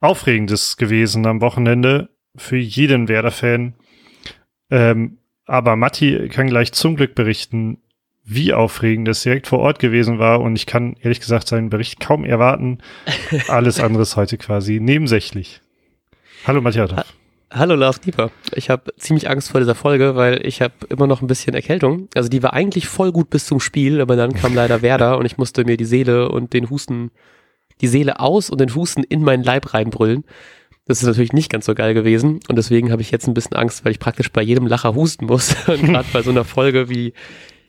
Aufregendes gewesen am Wochenende für jeden Werder-Fan. Ähm, aber Matti kann gleich zum Glück berichten, wie aufregend es direkt vor Ort gewesen war. Und ich kann ehrlich gesagt seinen Bericht kaum erwarten. Alles andere ist heute quasi nebensächlich. Hallo Matthias. Ha Hallo Lars Dieper. Ich habe ziemlich Angst vor dieser Folge, weil ich habe immer noch ein bisschen Erkältung. Also die war eigentlich voll gut bis zum Spiel, aber dann kam leider Werder und ich musste mir die Seele und den Husten, die Seele aus und den Husten in meinen Leib reinbrüllen. Das ist natürlich nicht ganz so geil gewesen und deswegen habe ich jetzt ein bisschen Angst, weil ich praktisch bei jedem Lacher husten muss. Und gerade bei so einer Folge wie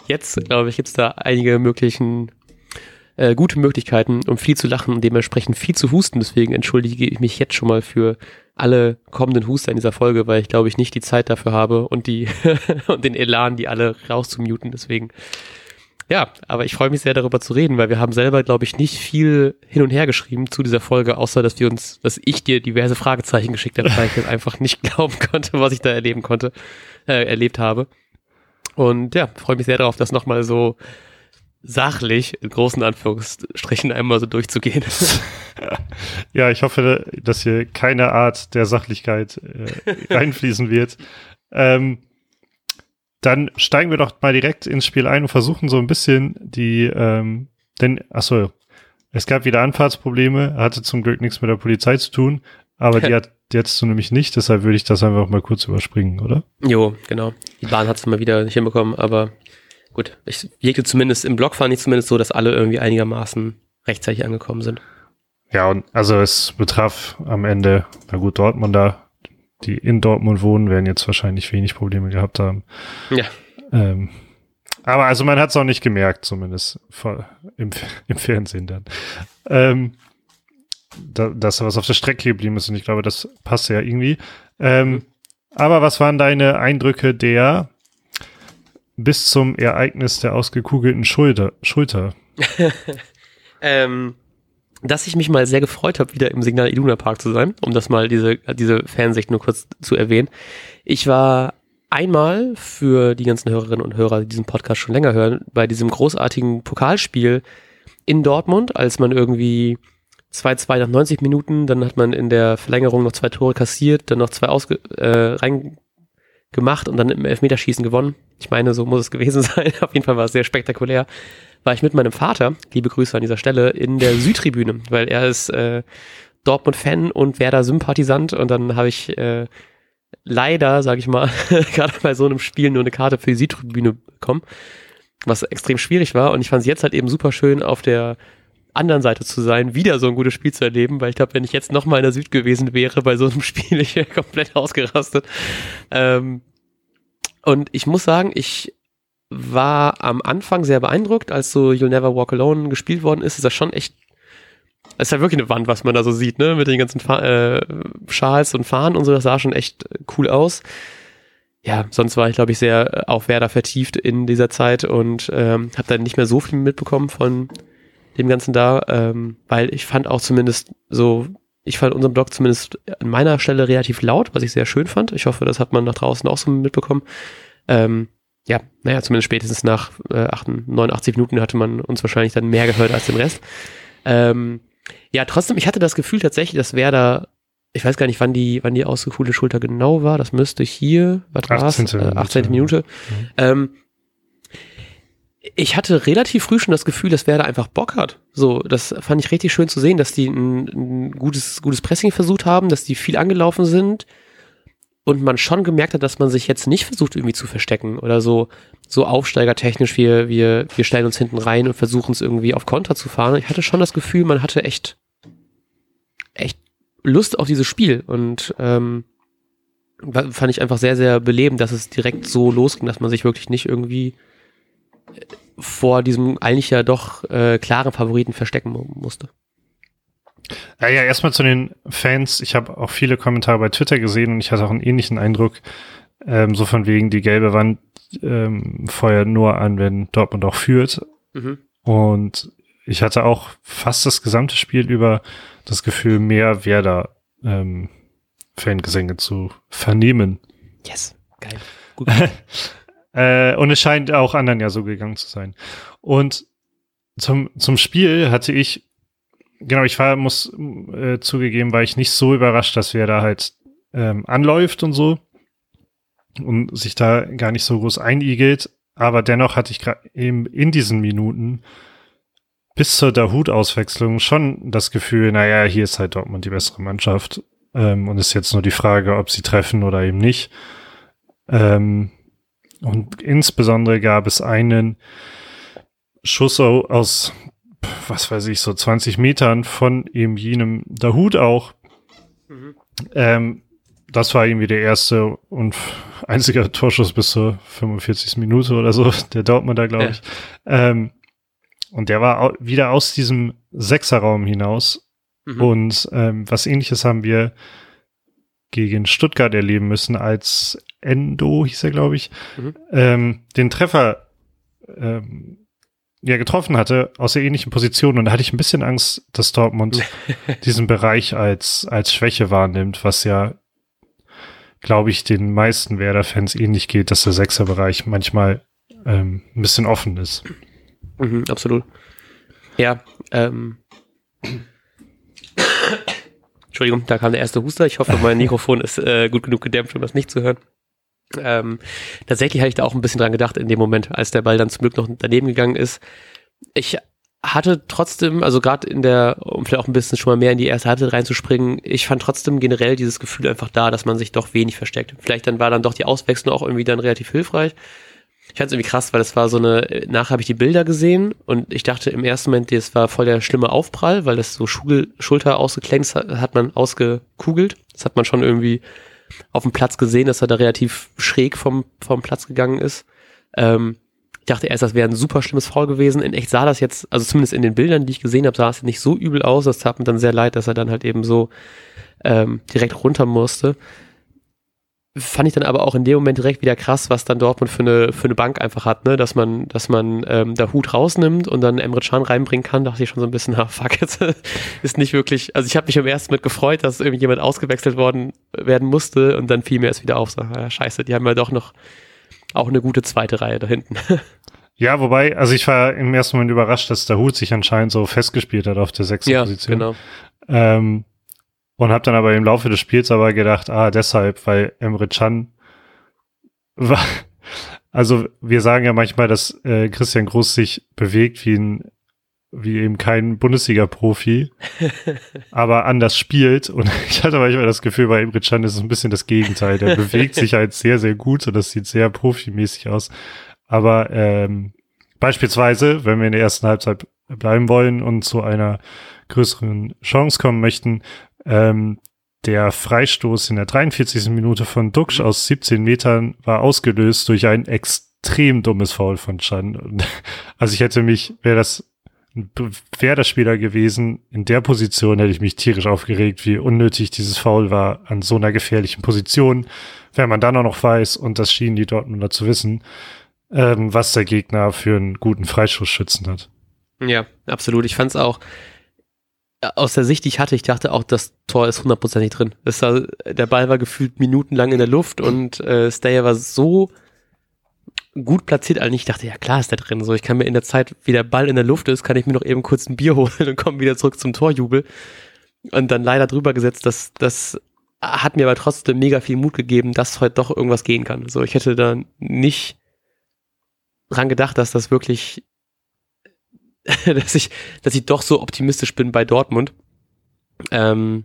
jetzt, glaube ich, gibt es da einige möglichen äh, gute Möglichkeiten, um viel zu lachen und dementsprechend viel zu husten. Deswegen entschuldige ich mich jetzt schon mal für alle kommenden Huster in dieser Folge, weil ich glaube ich nicht die Zeit dafür habe und die und den Elan, die alle rauszumuten. Deswegen ja, aber ich freue mich sehr darüber zu reden, weil wir haben selber, glaube ich, nicht viel hin und her geschrieben zu dieser Folge, außer dass wir uns, dass ich dir diverse Fragezeichen geschickt habe, weil ich jetzt einfach nicht glauben konnte, was ich da erleben konnte, äh, erlebt habe. Und ja, freue mich sehr darauf, das nochmal so sachlich, in großen Anführungsstrichen, einmal so durchzugehen. ja, ich hoffe, dass hier keine Art der Sachlichkeit äh, reinfließen wird. Ähm, dann steigen wir doch mal direkt ins Spiel ein und versuchen so ein bisschen die, ähm, denn, achso, es gab wieder Anfahrtsprobleme, hatte zum Glück nichts mit der Polizei zu tun, aber die hat jetzt du nämlich nicht, deshalb würde ich das einfach mal kurz überspringen, oder? Jo, genau. Die Bahn hat es mal wieder nicht hinbekommen, aber gut, ich wirkte zumindest im Blog fand ich zumindest so, dass alle irgendwie einigermaßen rechtzeitig angekommen sind. Ja, und also es betraf am Ende, na gut, Dortmund da die in Dortmund wohnen, werden jetzt wahrscheinlich wenig Probleme gehabt haben. Ja. Ähm, aber also man hat es auch nicht gemerkt, zumindest im, im Fernsehen dann. Ähm, da, dass was auf der Strecke geblieben ist und ich glaube, das passt ja irgendwie. Ähm, mhm. Aber was waren deine Eindrücke der bis zum Ereignis der ausgekugelten Schulter? Schulter? ähm, dass ich mich mal sehr gefreut habe, wieder im Signal Iduna Park zu sein, um das mal diese, diese Fansicht nur kurz zu erwähnen. Ich war einmal für die ganzen Hörerinnen und Hörer, die diesen Podcast schon länger hören, bei diesem großartigen Pokalspiel in Dortmund, als man irgendwie 2-2 nach 90 Minuten, dann hat man in der Verlängerung noch zwei Tore kassiert, dann noch zwei ausge äh, reingemacht und dann im Elfmeterschießen gewonnen. Ich meine, so muss es gewesen sein. Auf jeden Fall war es sehr spektakulär war ich mit meinem Vater, liebe Grüße an dieser Stelle, in der Südtribüne, weil er ist äh, Dortmund-Fan und Werder-Sympathisant und dann habe ich äh, leider, sage ich mal, gerade bei so einem Spiel nur eine Karte für die Südtribüne bekommen, was extrem schwierig war und ich fand es jetzt halt eben super schön auf der anderen Seite zu sein, wieder so ein gutes Spiel zu erleben, weil ich glaube, wenn ich jetzt nochmal in der Süd gewesen wäre bei so einem Spiel, ich wäre komplett ausgerastet. Ähm, und ich muss sagen, ich war am Anfang sehr beeindruckt, als so You'll Never Walk Alone gespielt worden ist. Ist das schon echt. Es ist ja wirklich eine Wand, was man da so sieht, ne? Mit den ganzen Fa äh, Schals und Fahnen und so. Das sah schon echt cool aus. Ja, sonst war ich, glaube ich, sehr auf Werder vertieft in dieser Zeit und ähm, habe dann nicht mehr so viel mitbekommen von dem Ganzen da, ähm, weil ich fand auch zumindest so, ich fand unseren Blog zumindest an meiner Stelle relativ laut, was ich sehr schön fand. Ich hoffe, das hat man nach draußen auch so mitbekommen. Ähm, ja, naja, zumindest spätestens nach äh, 89 Minuten hatte man uns wahrscheinlich dann mehr gehört als den Rest. Ähm, ja, trotzdem, ich hatte das Gefühl tatsächlich, dass Werder, ich weiß gar nicht, wann die, wann die ausgekuhlte Schulter genau war, das müsste hier, was war 18. Äh, 18. Minute. Mhm. Ähm, ich hatte relativ früh schon das Gefühl, dass Werder einfach Bock hat. So, das fand ich richtig schön zu sehen, dass die ein, ein gutes, gutes Pressing versucht haben, dass die viel angelaufen sind, und man schon gemerkt hat, dass man sich jetzt nicht versucht irgendwie zu verstecken oder so so aufsteigertechnisch wir wir wir stellen uns hinten rein und versuchen es irgendwie auf Konter zu fahren. Ich hatte schon das Gefühl, man hatte echt echt Lust auf dieses Spiel und ähm, fand ich einfach sehr sehr belebend, dass es direkt so losging, dass man sich wirklich nicht irgendwie äh, vor diesem eigentlich ja doch äh, klaren Favoriten verstecken musste. Ja, ja, erstmal zu den Fans. Ich habe auch viele Kommentare bei Twitter gesehen und ich hatte auch einen ähnlichen Eindruck, ähm, so von wegen, die gelbe Wand ähm, feuert nur an, wenn Dortmund auch führt. Mhm. Und ich hatte auch fast das gesamte Spiel über das Gefühl, mehr Werder ähm, Fangesänge zu vernehmen. Yes, geil. Gut. äh, und es scheint auch anderen ja so gegangen zu sein. Und zum, zum Spiel hatte ich genau, ich war, muss äh, zugegeben, war ich nicht so überrascht, dass wer da halt ähm, anläuft und so und sich da gar nicht so groß einigelt. Aber dennoch hatte ich gerade eben in diesen Minuten bis zur Dahut-Auswechslung schon das Gefühl, naja, hier ist halt Dortmund die bessere Mannschaft. Ähm, und ist jetzt nur die Frage, ob sie treffen oder eben nicht. Ähm, und insbesondere gab es einen Schuss aus, was weiß ich, so 20 Metern von eben jenem Dahut auch. Mhm. Ähm, das war irgendwie der erste und einziger Torschuss bis zur 45. Minute oder so, der Dortmunder, glaube ja. ich. Ähm, und der war wieder aus diesem Sechserraum hinaus. Mhm. Und ähm, was ähnliches haben wir gegen Stuttgart erleben müssen, als Endo, hieß er, glaube ich, mhm. ähm, den Treffer ähm, ja getroffen hatte aus der ähnlichen Position. Und da hatte ich ein bisschen Angst, dass Dortmund diesen Bereich als, als Schwäche wahrnimmt, was ja, glaube ich, den meisten Werder-Fans ähnlich geht, dass der Sechserbereich manchmal ähm, ein bisschen offen ist. Mhm, absolut. Ja, ähm. Entschuldigung, da kam der erste Huster. Ich hoffe, mein Mikrofon ist äh, gut genug gedämpft, um das nicht zu hören. Ähm, tatsächlich hatte ich da auch ein bisschen dran gedacht in dem Moment, als der Ball dann zum Glück noch daneben gegangen ist. Ich hatte trotzdem, also gerade in der, um vielleicht auch ein bisschen schon mal mehr in die erste Halbzeit reinzuspringen, ich fand trotzdem generell dieses Gefühl einfach da, dass man sich doch wenig versteckt. Vielleicht dann war dann doch die Auswechslung auch irgendwie dann relativ hilfreich. Ich fand es irgendwie krass, weil das war so eine, nachher habe ich die Bilder gesehen und ich dachte im ersten Moment, das war voll der schlimme Aufprall, weil das so Schul Schulter ausgeklemmt hat, hat man ausgekugelt. Das hat man schon irgendwie auf dem Platz gesehen, dass er da relativ schräg vom, vom Platz gegangen ist. Ähm, ich dachte erst, das wäre ein super schlimmes Foul gewesen. In echt sah das jetzt, also zumindest in den Bildern, die ich gesehen habe, sah es nicht so übel aus. Das tat mir dann sehr leid, dass er dann halt eben so ähm, direkt runter musste fand ich dann aber auch in dem Moment direkt wieder krass, was dann Dortmund für eine, für eine Bank einfach hat, ne? Dass man, dass man ähm, da Hut rausnimmt und dann Emre Can reinbringen kann, dachte ich schon so ein bisschen, na fuck, jetzt ist nicht wirklich, also ich habe mich am ersten mit gefreut, dass irgendjemand ausgewechselt worden werden musste und dann fiel mir es wieder auf, so, ja, scheiße, die haben ja doch noch auch eine gute zweite Reihe da hinten. Ja, wobei, also ich war im ersten Moment überrascht, dass der Hut sich anscheinend so festgespielt hat auf der sechsten ja, Position. Genau. Ähm, und habe dann aber im Laufe des Spiels aber gedacht, ah, deshalb, weil Emre Can war, also wir sagen ja manchmal, dass äh, Christian Groß sich bewegt wie ein wie eben kein Bundesliga-Profi, aber anders spielt. Und ich hatte manchmal das Gefühl, bei Emre Can ist es ein bisschen das Gegenteil. Der bewegt sich halt sehr, sehr gut und das sieht sehr profimäßig aus. Aber ähm, beispielsweise, wenn wir in der ersten Halbzeit bleiben wollen und zu einer größeren Chance kommen möchten, ähm, der Freistoß in der 43. Minute von Duxch aus 17 Metern war ausgelöst durch ein extrem dummes Foul von Chan. Also ich hätte mich, wäre das wäre der Spieler gewesen, in der Position hätte ich mich tierisch aufgeregt, wie unnötig dieses Foul war an so einer gefährlichen Position. Wenn man dann auch noch weiß, und das schienen die Dortmunder zu wissen, ähm, was der Gegner für einen guten Freischussschützen hat. Ja, absolut. Ich fand es auch, aus der Sicht, die ich hatte, ich dachte auch, das Tor ist hundertprozentig drin. Das war, der Ball war gefühlt minutenlang in der Luft und äh, Stayer war so gut platziert, eigentlich ich dachte, ja klar ist der drin. So, ich kann mir in der Zeit, wie der Ball in der Luft ist, kann ich mir noch eben kurz ein Bier holen und komme wieder zurück zum Torjubel. Und dann leider drüber gesetzt, dass das hat mir aber trotzdem mega viel Mut gegeben, dass heute doch irgendwas gehen kann. So, ich hätte da nicht dran gedacht, dass das wirklich dass ich, dass ich doch so optimistisch bin bei Dortmund. Ähm,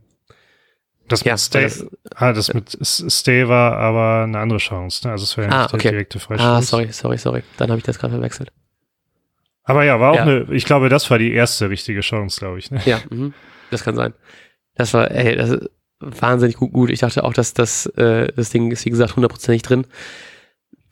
das ja, mit Stay, das, ah, das mit Stay war aber eine andere Chance, ne? Also es wäre ja ah, nicht okay. der direkte Freistoß. Ah, sorry, sorry, sorry. Dann habe ich das gerade verwechselt. Aber ja, war auch ja. eine, ich glaube, das war die erste richtige Chance, glaube ich. Ne? Ja, mh, das kann sein. Das war, ey, das ist wahnsinnig gut, gut. Ich dachte auch, dass das, äh, das Ding ist, wie gesagt, hundertprozentig drin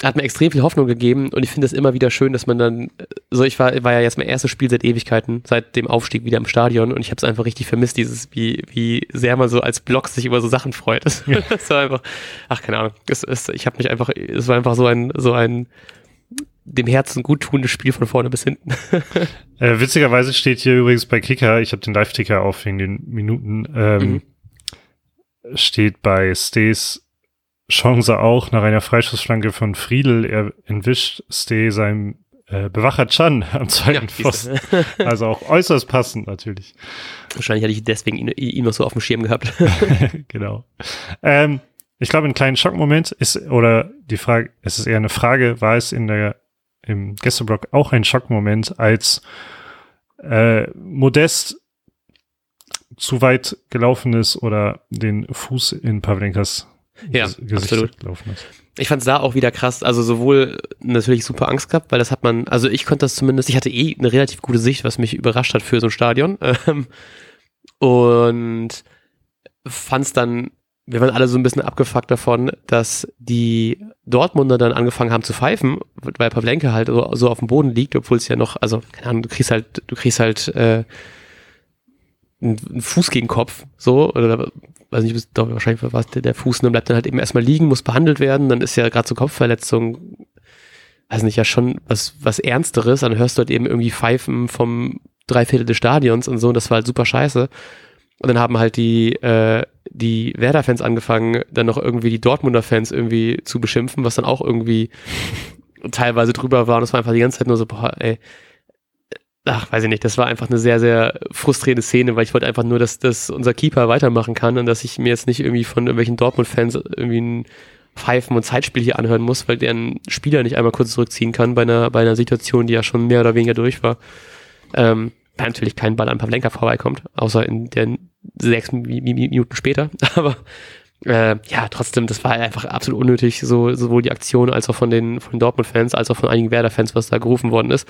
hat mir extrem viel Hoffnung gegeben und ich finde es immer wieder schön, dass man dann, so ich war, war ja jetzt mein erstes Spiel seit Ewigkeiten, seit dem Aufstieg wieder im Stadion und ich habe es einfach richtig vermisst, dieses, wie, wie sehr man so als Block sich über so Sachen freut. Das, ja. das war einfach, ach keine Ahnung, es, es, ich habe mich einfach, es war einfach so ein, so ein dem Herzen guttunendes Spiel von vorne bis hinten. äh, witzigerweise steht hier übrigens bei Kicker, ich habe den Live-Ticker auf wegen den Minuten, ähm, mhm. steht bei Stays Chance auch nach einer Freischussflanke von Friedel. Er entwischt Stay seinem äh, Bewacher Chan am zweiten ja, Pfosten. also auch äußerst passend natürlich. Wahrscheinlich hatte ich deswegen ihn, ihn noch so auf dem Schirm gehabt. genau. Ähm, ich glaube, ein kleiner Schockmoment ist, oder die Frage, es ist eher eine Frage, war es in der, im Gästeblock auch ein Schockmoment, als äh, Modest zu weit gelaufen ist oder den Fuß in Pavlenkas ja, Gesicht absolut. Ich fand es da auch wieder krass. Also sowohl natürlich super Angst gehabt, weil das hat man, also ich konnte das zumindest, ich hatte eh eine relativ gute Sicht, was mich überrascht hat für so ein Stadion. Ähm, und fand es dann, wir waren alle so ein bisschen abgefuckt davon, dass die Dortmunder dann angefangen haben zu pfeifen, weil Pavlenke halt so, so auf dem Boden liegt, obwohl es ja noch, also keine Ahnung, du kriegst halt, du kriegst halt äh, einen Fuß gegen Kopf, so, oder weiß nicht, doch, wahrscheinlich war der, der Fuß, dann bleibt dann halt eben erstmal liegen, muss behandelt werden, dann ist ja gerade so Kopfverletzung, weiß nicht, ja schon was, was Ernsteres, dann hörst du halt eben irgendwie Pfeifen vom Dreiviertel des Stadions und so, und das war halt super scheiße. Und dann haben halt die, äh, die Werder-Fans angefangen, dann noch irgendwie die Dortmunder Fans irgendwie zu beschimpfen, was dann auch irgendwie teilweise drüber war. Und es war einfach die ganze Zeit nur so, boah, ey, ach, weiß ich nicht, das war einfach eine sehr, sehr frustrierende Szene, weil ich wollte einfach nur, dass, dass unser Keeper weitermachen kann und dass ich mir jetzt nicht irgendwie von irgendwelchen Dortmund-Fans irgendwie ein Pfeifen und Zeitspiel hier anhören muss, weil der ein Spieler nicht einmal kurz zurückziehen kann bei einer, bei einer Situation, die ja schon mehr oder weniger durch war. Ähm, weil natürlich kein Ball an Pavlenka vorbeikommt, außer in den sechs Minuten später. Aber äh, ja, trotzdem, das war einfach absolut unnötig, so, sowohl die Aktion als auch von den, von den Dortmund-Fans, als auch von einigen Werder-Fans, was da gerufen worden ist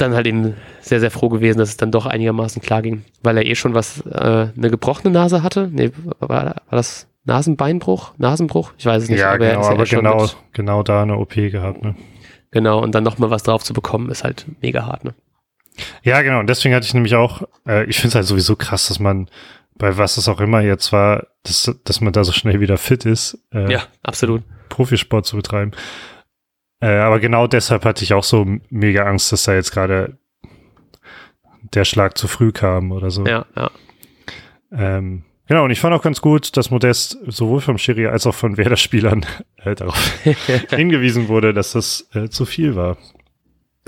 dann halt eben sehr, sehr froh gewesen, dass es dann doch einigermaßen klar ging, weil er eh schon was, äh, eine gebrochene Nase hatte. Nee, war, war das Nasenbeinbruch, Nasenbruch? Ich weiß es nicht. Ja, aber genau, aber genau, mit, genau da eine OP gehabt, ne? Genau, und dann nochmal was drauf zu bekommen, ist halt mega hart, ne? Ja, genau, und deswegen hatte ich nämlich auch, äh, ich finde es halt sowieso krass, dass man bei was es auch immer jetzt war, dass, dass man da so schnell wieder fit ist. Äh, ja, absolut. Profisport zu betreiben. Äh, aber genau deshalb hatte ich auch so mega Angst, dass da jetzt gerade der Schlag zu früh kam oder so. Ja, ja. Ähm, genau, und ich fand auch ganz gut, dass Modest sowohl vom Schiri als auch von Werder-Spielern äh, darauf hingewiesen wurde, dass das äh, zu viel war.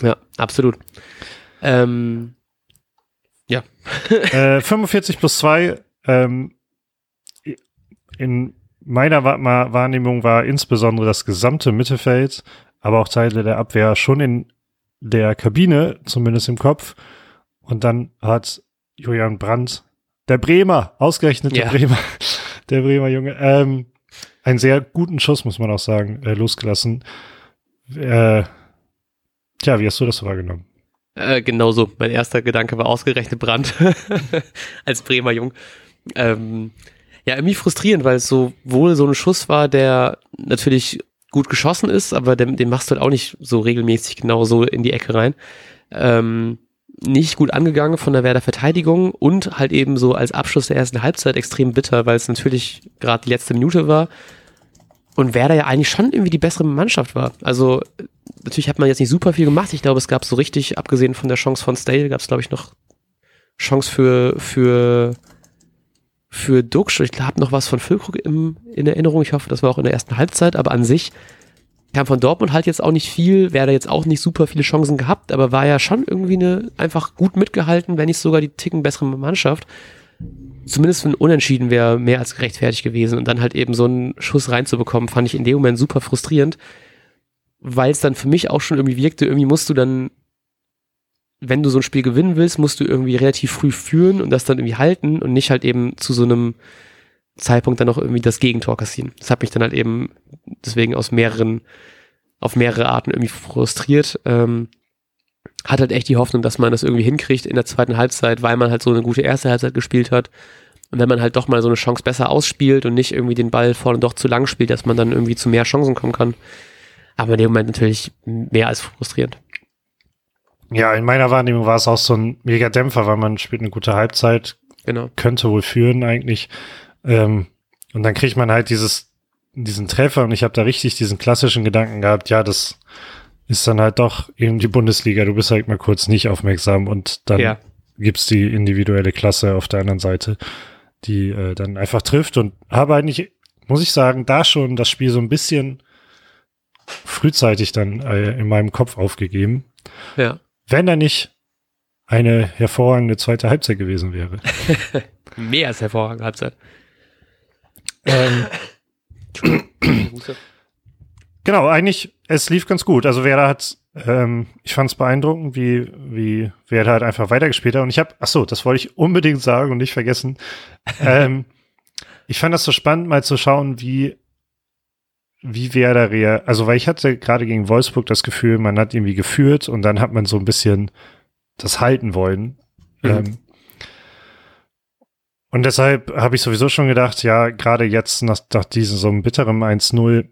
Ja, absolut. Ähm, ja. äh, 45 plus 2 ähm, in meiner Wahrnehmung war insbesondere das gesamte Mittelfeld aber auch Teile der Abwehr schon in der Kabine, zumindest im Kopf. Und dann hat Julian Brandt, der Bremer, ausgerechnet der ja. Bremer, der Bremer Junge, ähm, einen sehr guten Schuss, muss man auch sagen, äh, losgelassen. Äh, tja, wie hast du das wahrgenommen? Äh, genauso. Mein erster Gedanke war ausgerechnet Brandt als Bremer Jung. Ähm, ja, irgendwie frustrierend, weil es so wohl so ein Schuss war, der natürlich gut geschossen ist, aber den, den machst du halt auch nicht so regelmäßig genau so in die Ecke rein. Ähm, nicht gut angegangen von der Werder Verteidigung und halt eben so als Abschluss der ersten Halbzeit extrem bitter, weil es natürlich gerade die letzte Minute war und Werder ja eigentlich schon irgendwie die bessere Mannschaft war. Also natürlich hat man jetzt nicht super viel gemacht. Ich glaube, es gab so richtig, abgesehen von der Chance von Stale, gab es glaube ich noch Chance für für für Duxch. Ich habe noch was von Füllkrug im, in Erinnerung. Ich hoffe, das war auch in der ersten Halbzeit. Aber an sich kam von Dortmund halt jetzt auch nicht viel. Wäre da jetzt auch nicht super viele Chancen gehabt, aber war ja schon irgendwie eine einfach gut mitgehalten, wenn nicht sogar die Ticken bessere Mannschaft. Zumindest ein Unentschieden wäre mehr als gerechtfertigt gewesen. Und dann halt eben so einen Schuss reinzubekommen, fand ich in dem Moment super frustrierend, weil es dann für mich auch schon irgendwie wirkte, irgendwie musst du dann wenn du so ein Spiel gewinnen willst, musst du irgendwie relativ früh führen und das dann irgendwie halten und nicht halt eben zu so einem Zeitpunkt dann noch irgendwie das Gegentor kassieren. Das hat mich dann halt eben deswegen aus mehreren, auf mehrere Arten irgendwie frustriert. Ähm, hat halt echt die Hoffnung, dass man das irgendwie hinkriegt in der zweiten Halbzeit, weil man halt so eine gute erste Halbzeit gespielt hat. Und wenn man halt doch mal so eine Chance besser ausspielt und nicht irgendwie den Ball vorne doch zu lang spielt, dass man dann irgendwie zu mehr Chancen kommen kann. Aber in dem Moment natürlich mehr als frustrierend. Ja, in meiner Wahrnehmung war es auch so ein mega Dämpfer, weil man spielt eine gute Halbzeit, genau. könnte wohl führen eigentlich. Ähm, und dann kriegt man halt dieses, diesen Treffer und ich habe da richtig diesen klassischen Gedanken gehabt, ja, das ist dann halt doch eben die Bundesliga, du bist halt mal kurz nicht aufmerksam und dann ja. gibt's die individuelle Klasse auf der anderen Seite, die äh, dann einfach trifft und habe eigentlich, muss ich sagen, da schon das Spiel so ein bisschen frühzeitig dann äh, in meinem Kopf aufgegeben. Ja. Wenn er nicht eine hervorragende zweite Halbzeit gewesen wäre. Mehr als hervorragende Halbzeit. ähm, genau, eigentlich, es lief ganz gut. Also Werder hat, ähm, ich fand es beeindruckend, wie, wie Werder halt einfach weitergespielt hat. Und ich habe, ach so, das wollte ich unbedingt sagen und nicht vergessen. ähm, ich fand das so spannend, mal zu schauen, wie wie Werder rea also weil ich hatte gerade gegen Wolfsburg das Gefühl, man hat irgendwie geführt und dann hat man so ein bisschen das halten wollen. Mhm. Ähm, und deshalb habe ich sowieso schon gedacht, ja, gerade jetzt nach, nach diesem so einem bitteren 1-0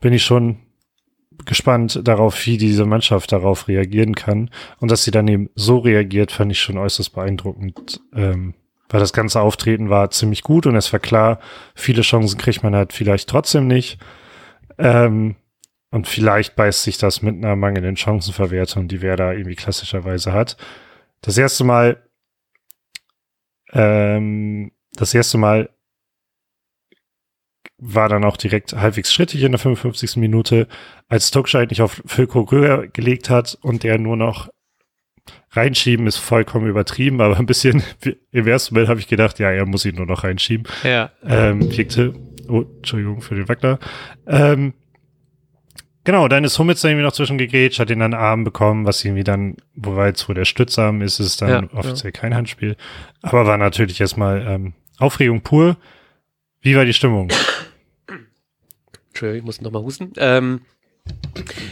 bin ich schon gespannt darauf, wie diese Mannschaft darauf reagieren kann. Und dass sie dann eben so reagiert, fand ich schon äußerst beeindruckend. Ähm, weil das ganze Auftreten war ziemlich gut und es war klar, viele Chancen kriegt man halt vielleicht trotzdem nicht. Ähm, und vielleicht beißt sich das mit einer mangelnden Chancenverwertung, die wer da irgendwie klassischerweise hat. Das erste Mal, ähm, das erste Mal war dann auch direkt halbwegs schrittig in der 55. Minute, als Tuckscheid nicht auf Filko Röhr gelegt hat und der nur noch reinschieben ist vollkommen übertrieben, aber ein bisschen im ersten Moment habe ich gedacht, ja, er muss ihn nur noch reinschieben. Ja. Ähm, wirkte, oh, Entschuldigung für den Wackler. Ähm, genau, dann ist Hummels dann irgendwie noch zwischengegrätscht, hat ihn an den Arm bekommen, was irgendwie dann, wobei jetzt wo der Stützarm ist, ist dann ja, offiziell ja. kein Handspiel. Aber war natürlich erstmal ähm, Aufregung pur. Wie war die Stimmung? Entschuldigung, ich muss noch mal husten. Ähm,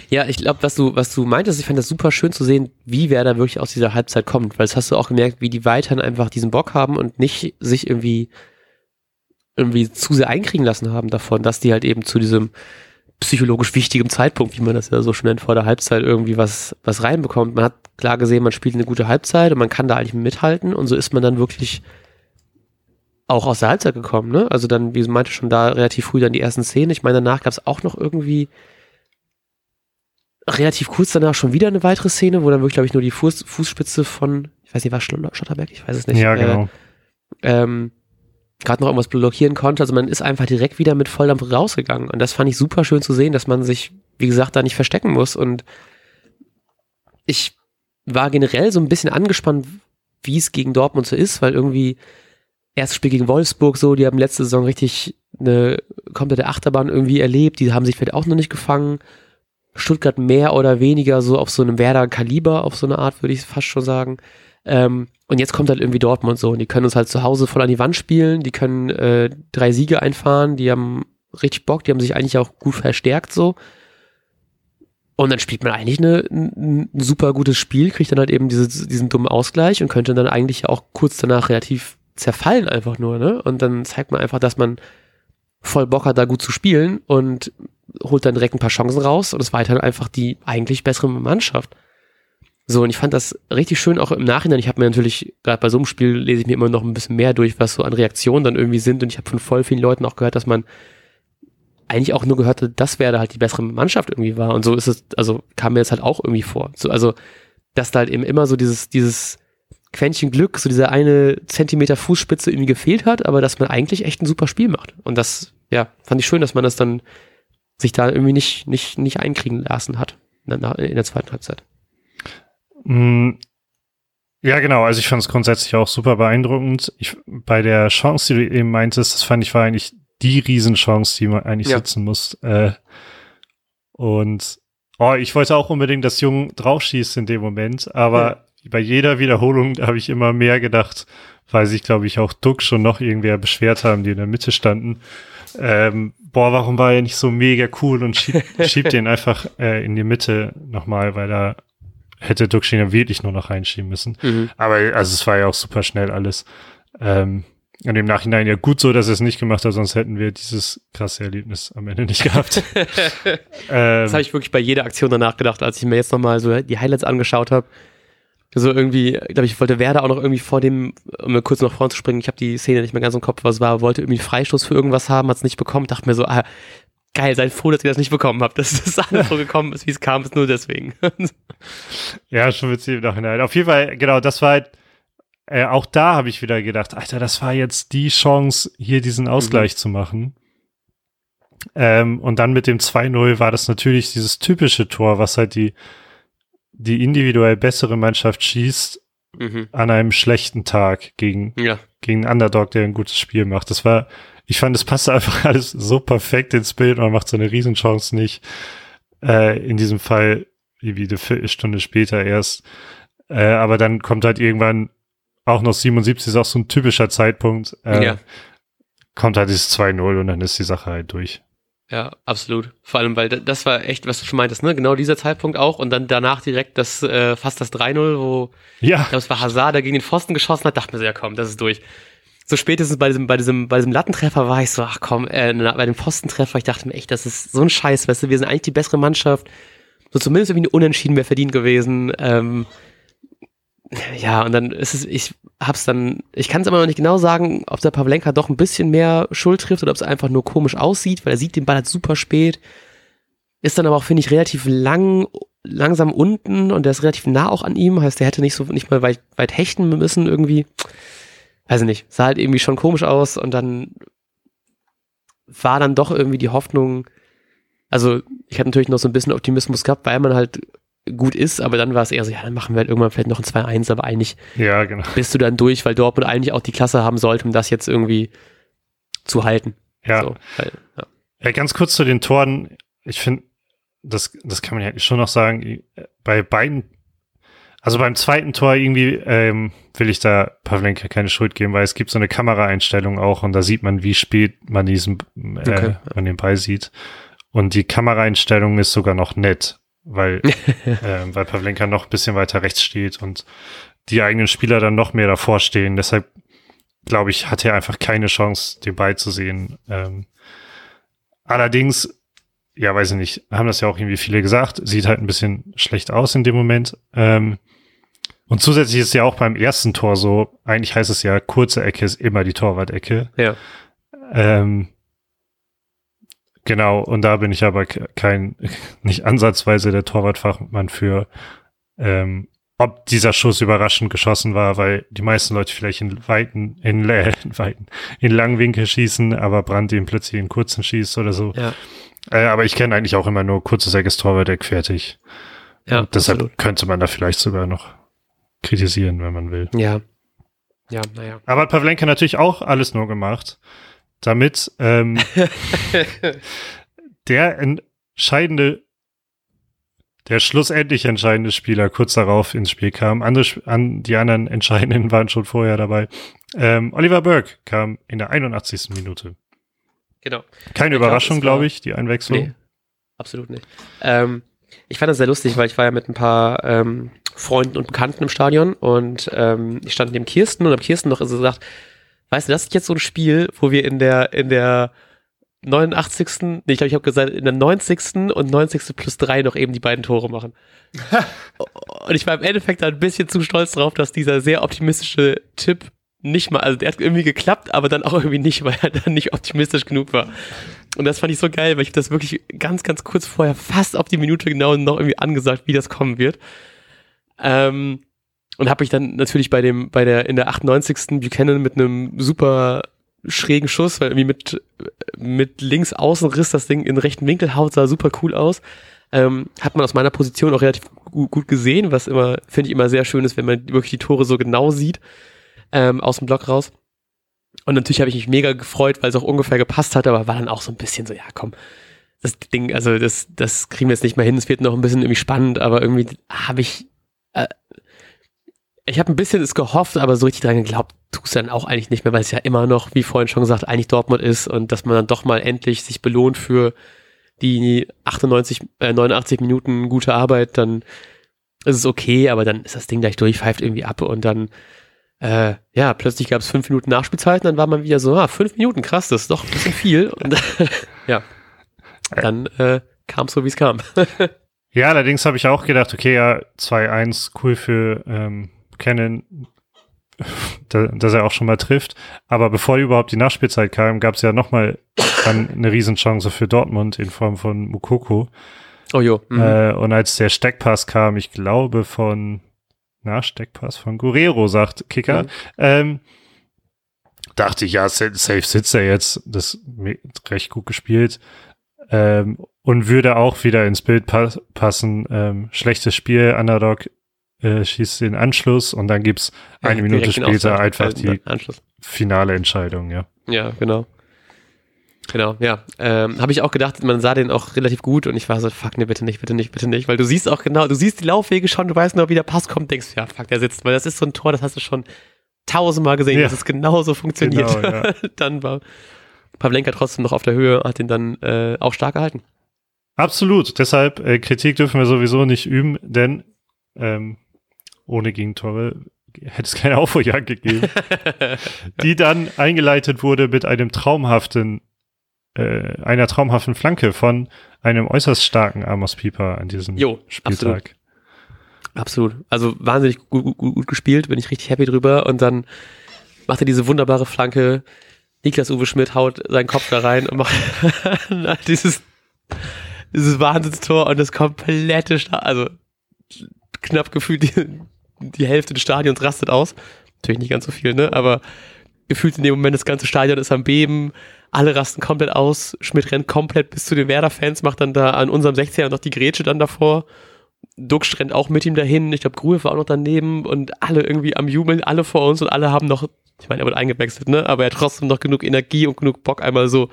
ja, ich glaube, was du, was du meintest, ich fand das super schön zu sehen, wie wer da wirklich aus dieser Halbzeit kommt, weil das hast du auch gemerkt, wie die weiterhin einfach diesen Bock haben und nicht sich irgendwie, irgendwie zu sehr einkriegen lassen haben davon, dass die halt eben zu diesem psychologisch wichtigen Zeitpunkt, wie man das ja so schon nennt, vor der Halbzeit irgendwie was, was reinbekommt. Man hat klar gesehen, man spielt eine gute Halbzeit und man kann da eigentlich mithalten und so ist man dann wirklich auch aus der Halbzeit gekommen, ne? Also dann, wie du meinte, schon da relativ früh dann die ersten Szenen. Ich meine, danach gab es auch noch irgendwie relativ kurz danach schon wieder eine weitere Szene, wo dann wirklich, glaube ich, nur die Fuß, Fußspitze von, ich weiß nicht, war Schotterberg, ich weiß es nicht. Ja, genau. Äh, ähm, gerade noch irgendwas blockieren konnte. Also man ist einfach direkt wieder mit Volldampf rausgegangen. Und das fand ich super schön zu sehen, dass man sich, wie gesagt, da nicht verstecken muss. Und ich war generell so ein bisschen angespannt, wie es gegen Dortmund so ist, weil irgendwie erstes Spiel gegen Wolfsburg so, die haben letzte Saison richtig eine komplette Achterbahn irgendwie erlebt, die haben sich vielleicht auch noch nicht gefangen. Stuttgart mehr oder weniger so auf so einem Werder-Kaliber, auf so eine Art, würde ich fast schon sagen. Ähm, und jetzt kommt halt irgendwie Dortmund so und die können uns halt zu Hause voll an die Wand spielen, die können äh, drei Siege einfahren, die haben richtig Bock, die haben sich eigentlich auch gut verstärkt so. Und dann spielt man eigentlich eine, ein, super gutes Spiel, kriegt dann halt eben diese, diesen dummen Ausgleich und könnte dann eigentlich auch kurz danach relativ zerfallen einfach nur, ne? Und dann zeigt man einfach, dass man voll Bock hat, da gut zu spielen und holt dann direkt ein paar Chancen raus und es war halt einfach die eigentlich bessere Mannschaft. So, und ich fand das richtig schön, auch im Nachhinein. Ich habe mir natürlich, gerade bei so einem Spiel lese ich mir immer noch ein bisschen mehr durch, was so an Reaktionen dann irgendwie sind. Und ich habe von voll vielen Leuten auch gehört, dass man eigentlich auch nur gehört hat, dass Werder halt die bessere Mannschaft irgendwie war. Und so ist es, also kam mir jetzt halt auch irgendwie vor. So, also, dass da halt eben immer so dieses, dieses Quäntchen Glück, so diese eine Zentimeter Fußspitze irgendwie gefehlt hat, aber dass man eigentlich echt ein super Spiel macht. Und das, ja, fand ich schön, dass man das dann sich da irgendwie nicht, nicht, nicht einkriegen lassen hat in der, in der zweiten Halbzeit. Mm, ja, genau. Also ich fand es grundsätzlich auch super beeindruckend. Ich, bei der Chance, die du eben meintest, das fand ich war eigentlich die Riesenchance, die man eigentlich ja. sitzen muss. Äh, und oh, ich wollte auch unbedingt, dass Jung draufschießt in dem Moment, aber ja. bei jeder Wiederholung habe ich immer mehr gedacht, weil sich, glaube ich, auch Duck schon noch irgendwer beschwert haben, die in der Mitte standen. Ähm, boah, warum war er nicht so mega cool und schiebt, schiebt den einfach äh, in die Mitte nochmal, weil da hätte Duxin ja wirklich nur noch reinschieben müssen. Mhm. Aber also es war ja auch super schnell alles. Ähm, und im Nachhinein ja gut so, dass er es nicht gemacht hat, sonst hätten wir dieses krasse Erlebnis am Ende nicht gehabt. ähm, das habe ich wirklich bei jeder Aktion danach gedacht, als ich mir jetzt nochmal so die Highlights angeschaut habe. So irgendwie, glaube ich, wollte Werder auch noch irgendwie vor dem, um mir kurz noch vorzuspringen, ich habe die Szene nicht mehr ganz im Kopf, was war, wollte irgendwie Freistoß für irgendwas haben, hat es nicht bekommen, dachte mir so, ah, geil, seid froh, dass ihr das nicht bekommen habt, dass das alles so gekommen ist, wie es kam, ist nur deswegen. ja, schon witzig im Nachhinein. Auf jeden Fall, genau, das war halt, äh, auch da habe ich wieder gedacht, Alter, das war jetzt die Chance, hier diesen Ausgleich mhm. zu machen. Ähm, und dann mit dem 2-0 war das natürlich dieses typische Tor, was halt die, die individuell bessere Mannschaft schießt mhm. an einem schlechten Tag gegen, ja. gegen einen Underdog, der ein gutes Spiel macht. Das war, ich fand, es passte einfach alles so perfekt ins Bild. Man macht so eine Riesenchance nicht. Äh, in diesem Fall wie eine Viertelstunde später erst. Äh, aber dann kommt halt irgendwann auch noch 77 ist auch so ein typischer Zeitpunkt. Äh, ja. Kommt halt dieses 2-0 und dann ist die Sache halt durch. Ja, absolut. Vor allem, weil das war echt, was du schon meintest, ne? Genau dieser Zeitpunkt auch und dann danach direkt das äh, fast das 3-0, wo ja. ich glaube, es war Hazard, der gegen den Pfosten geschossen hat, dachte mir so, ja komm, das ist durch. So spätestens bei diesem, bei diesem, bei diesem Lattentreffer war ich so, ach komm, äh, bei dem Pfostentreffer, ich dachte mir echt, das ist so ein Scheiß, weißt du, wir sind eigentlich die bessere Mannschaft. So zumindest irgendwie eine Unentschieden wäre verdient gewesen. Ähm, ja, und dann ist es, ich hab's dann, ich kann es immer noch nicht genau sagen, ob der Pavlenka doch ein bisschen mehr Schuld trifft oder ob es einfach nur komisch aussieht, weil er sieht den Ball halt super spät. Ist dann aber auch, finde ich, relativ lang, langsam unten und der ist relativ nah auch an ihm, heißt, der hätte nicht so, nicht mal weit, weit hechten müssen irgendwie. Weiß ich nicht, sah halt irgendwie schon komisch aus und dann war dann doch irgendwie die Hoffnung, also ich hatte natürlich noch so ein bisschen Optimismus gehabt, weil man halt gut ist, aber dann war es eher so, ja, dann machen wir halt irgendwann vielleicht noch ein 2-1, aber eigentlich ja, genau. bist du dann durch, weil Dortmund eigentlich auch die Klasse haben sollte, um das jetzt irgendwie zu halten. Ja. So, weil, ja. ja. ganz kurz zu den Toren. Ich finde, das, das kann man ja schon noch sagen, bei beiden, also beim zweiten Tor irgendwie ähm, will ich da Pavlenka keine Schuld geben, weil es gibt so eine Kameraeinstellung auch und da sieht man, wie spät man diesen, äh, okay. man den Ball sieht. Und die Kameraeinstellung ist sogar noch nett weil, äh, weil Pavlenka noch ein bisschen weiter rechts steht und die eigenen Spieler dann noch mehr davor stehen. Deshalb glaube ich, hat er einfach keine Chance, den Ball zu sehen. Ähm, allerdings, ja, weiß ich nicht, haben das ja auch irgendwie viele gesagt, sieht halt ein bisschen schlecht aus in dem Moment. Ähm, und zusätzlich ist ja auch beim ersten Tor so, eigentlich heißt es ja, kurze Ecke ist immer die Torwart-Ecke. Ja. Ähm, Genau, und da bin ich aber kein, nicht ansatzweise der Torwartfachmann für, ähm, ob dieser Schuss überraschend geschossen war, weil die meisten Leute vielleicht in weiten, in, äh, in weiten, in langen Winkel schießen, aber Brand ihn plötzlich in kurzen schießt oder so. Ja. Äh, aber ich kenne eigentlich auch immer nur kurzes Eckes Torwart-Deck fertig. Ja, und deshalb absolut. könnte man da vielleicht sogar noch kritisieren, wenn man will. Ja. Ja, naja. Aber hat Pavlenka natürlich auch alles nur gemacht damit ähm, der entscheidende, der schlussendlich entscheidende Spieler kurz darauf ins Spiel kam. Andere, an, die anderen Entscheidenden waren schon vorher dabei. Ähm, Oliver Burke kam in der 81. Minute. Genau. Keine ich Überraschung, glaube ich, die Einwechslung. Nee, absolut nicht. Ähm, ich fand das sehr lustig, weil ich war ja mit ein paar ähm, Freunden und Bekannten im Stadion und ähm, ich stand neben Kirsten und habe Kirsten noch gesagt, weißt du, das ist jetzt so ein Spiel, wo wir in der, in der 89. Nee, ich glaube, ich habe gesagt, in der 90. und 90. plus 3 noch eben die beiden Tore machen. und ich war im Endeffekt ein bisschen zu stolz drauf, dass dieser sehr optimistische Tipp nicht mal, also der hat irgendwie geklappt, aber dann auch irgendwie nicht, weil er dann nicht optimistisch genug war. Und das fand ich so geil, weil ich das wirklich ganz, ganz kurz vorher fast auf die Minute genau noch irgendwie angesagt, wie das kommen wird. Ähm, und habe ich dann natürlich bei dem, bei der, in der 98. Buchanan mit einem super schrägen Schuss, weil irgendwie mit, mit links außen riss das Ding in rechten Winkel haut, sah super cool aus. Ähm, hat man aus meiner Position auch relativ gut gesehen, was immer, finde ich immer sehr schön ist, wenn man wirklich die Tore so genau sieht, ähm, aus dem Block raus. Und natürlich habe ich mich mega gefreut, weil es auch ungefähr gepasst hat, aber war dann auch so ein bisschen so, ja komm, das Ding, also das, das kriegen wir jetzt nicht mehr hin, es wird noch ein bisschen irgendwie spannend, aber irgendwie habe ich, äh, ich habe ein bisschen es gehofft, aber so richtig dran geglaubt, tust dann auch eigentlich nicht mehr, weil es ja immer noch, wie vorhin schon gesagt, eigentlich Dortmund ist und dass man dann doch mal endlich sich belohnt für die 98, äh, 89 Minuten gute Arbeit, dann ist es okay, aber dann ist das Ding gleich durch, pfeift irgendwie ab und dann, äh, ja, plötzlich gab es fünf Minuten Nachspielzeit und dann war man wieder so, ah, fünf Minuten, krass, das ist doch ein bisschen viel und ja, dann äh, kam es so, wie es kam. ja, allerdings habe ich auch gedacht, okay, ja, 2-1, cool für ähm, kennen, dass er auch schon mal trifft. Aber bevor überhaupt die Nachspielzeit kam, gab es ja nochmal eine Riesenchance für Dortmund in Form von Mukoko. Oh jo. Mhm. Äh, und als der Steckpass kam, ich glaube von, na, Steckpass von Guerrero, sagt Kicker, mhm. ähm, dachte ich, ja, safe sitzt er jetzt. Das recht gut gespielt. Ähm, und würde auch wieder ins Bild pa passen. Ähm, schlechtes Spiel, Underdog äh, schießt den Anschluss und dann gibt's eine Ja, Minute später einfach die Anschluss. finale Entscheidung, ja. Ja, genau. Genau, ja. Ähm, Habe ich auch gedacht, man sah den auch relativ gut und ich war so, fuck, ne, bitte nicht, bitte nicht, bitte nicht, weil du siehst auch genau, du siehst die Laufwege schon, du weißt noch, wie der Pass kommt, denkst, ja, fuck, der sitzt, weil das ist so ein Tor, das hast du schon tausendmal gesehen, Ja. dass es genauso funktioniert. Genau, ja. dann war Pavlenka trotzdem noch auf der Höhe, hat ihn dann äh, auch stark gehalten. Absolut. Deshalb, äh, Kritik dürfen wir sowieso nicht üben, denn ähm, ohne Gegentore hätte es keine Aufholjagd gegeben, die dann eingeleitet wurde mit einem traumhaften, äh, einer traumhaften Flanke von einem äußerst starken Amos Pieper an diesem Jo, Spieltag. Absolut. Also wahnsinnig gut, gut, gut, gut gespielt, bin ich richtig happy drüber. Und dann macht er diese wunderbare Flanke. Niklas Uwe Schmidt haut seinen Kopf da rein und macht dieses, dieses Wahnsinnstor und das komplette, Sta also knapp gefühlt die, Hälfte des Stadions rastet aus. Natürlich nicht ganz so viel, ne? Aber gefühlt in dem Moment das ganze Stadion ist am Beben. Alle rasten komplett aus. Schmidt rennt komplett bis zu den Werder-Fans, macht dann da an unserem 16er noch die Grätsche dann davor. Dux rennt auch mit ihm dahin. Ich glaube, Gruhe war auch noch daneben und alle irgendwie am Jubeln, alle vor uns und alle haben noch, ich meine, er wird eingewechselt, ne? Aber er hat trotzdem noch genug Energie und genug Bock, einmal so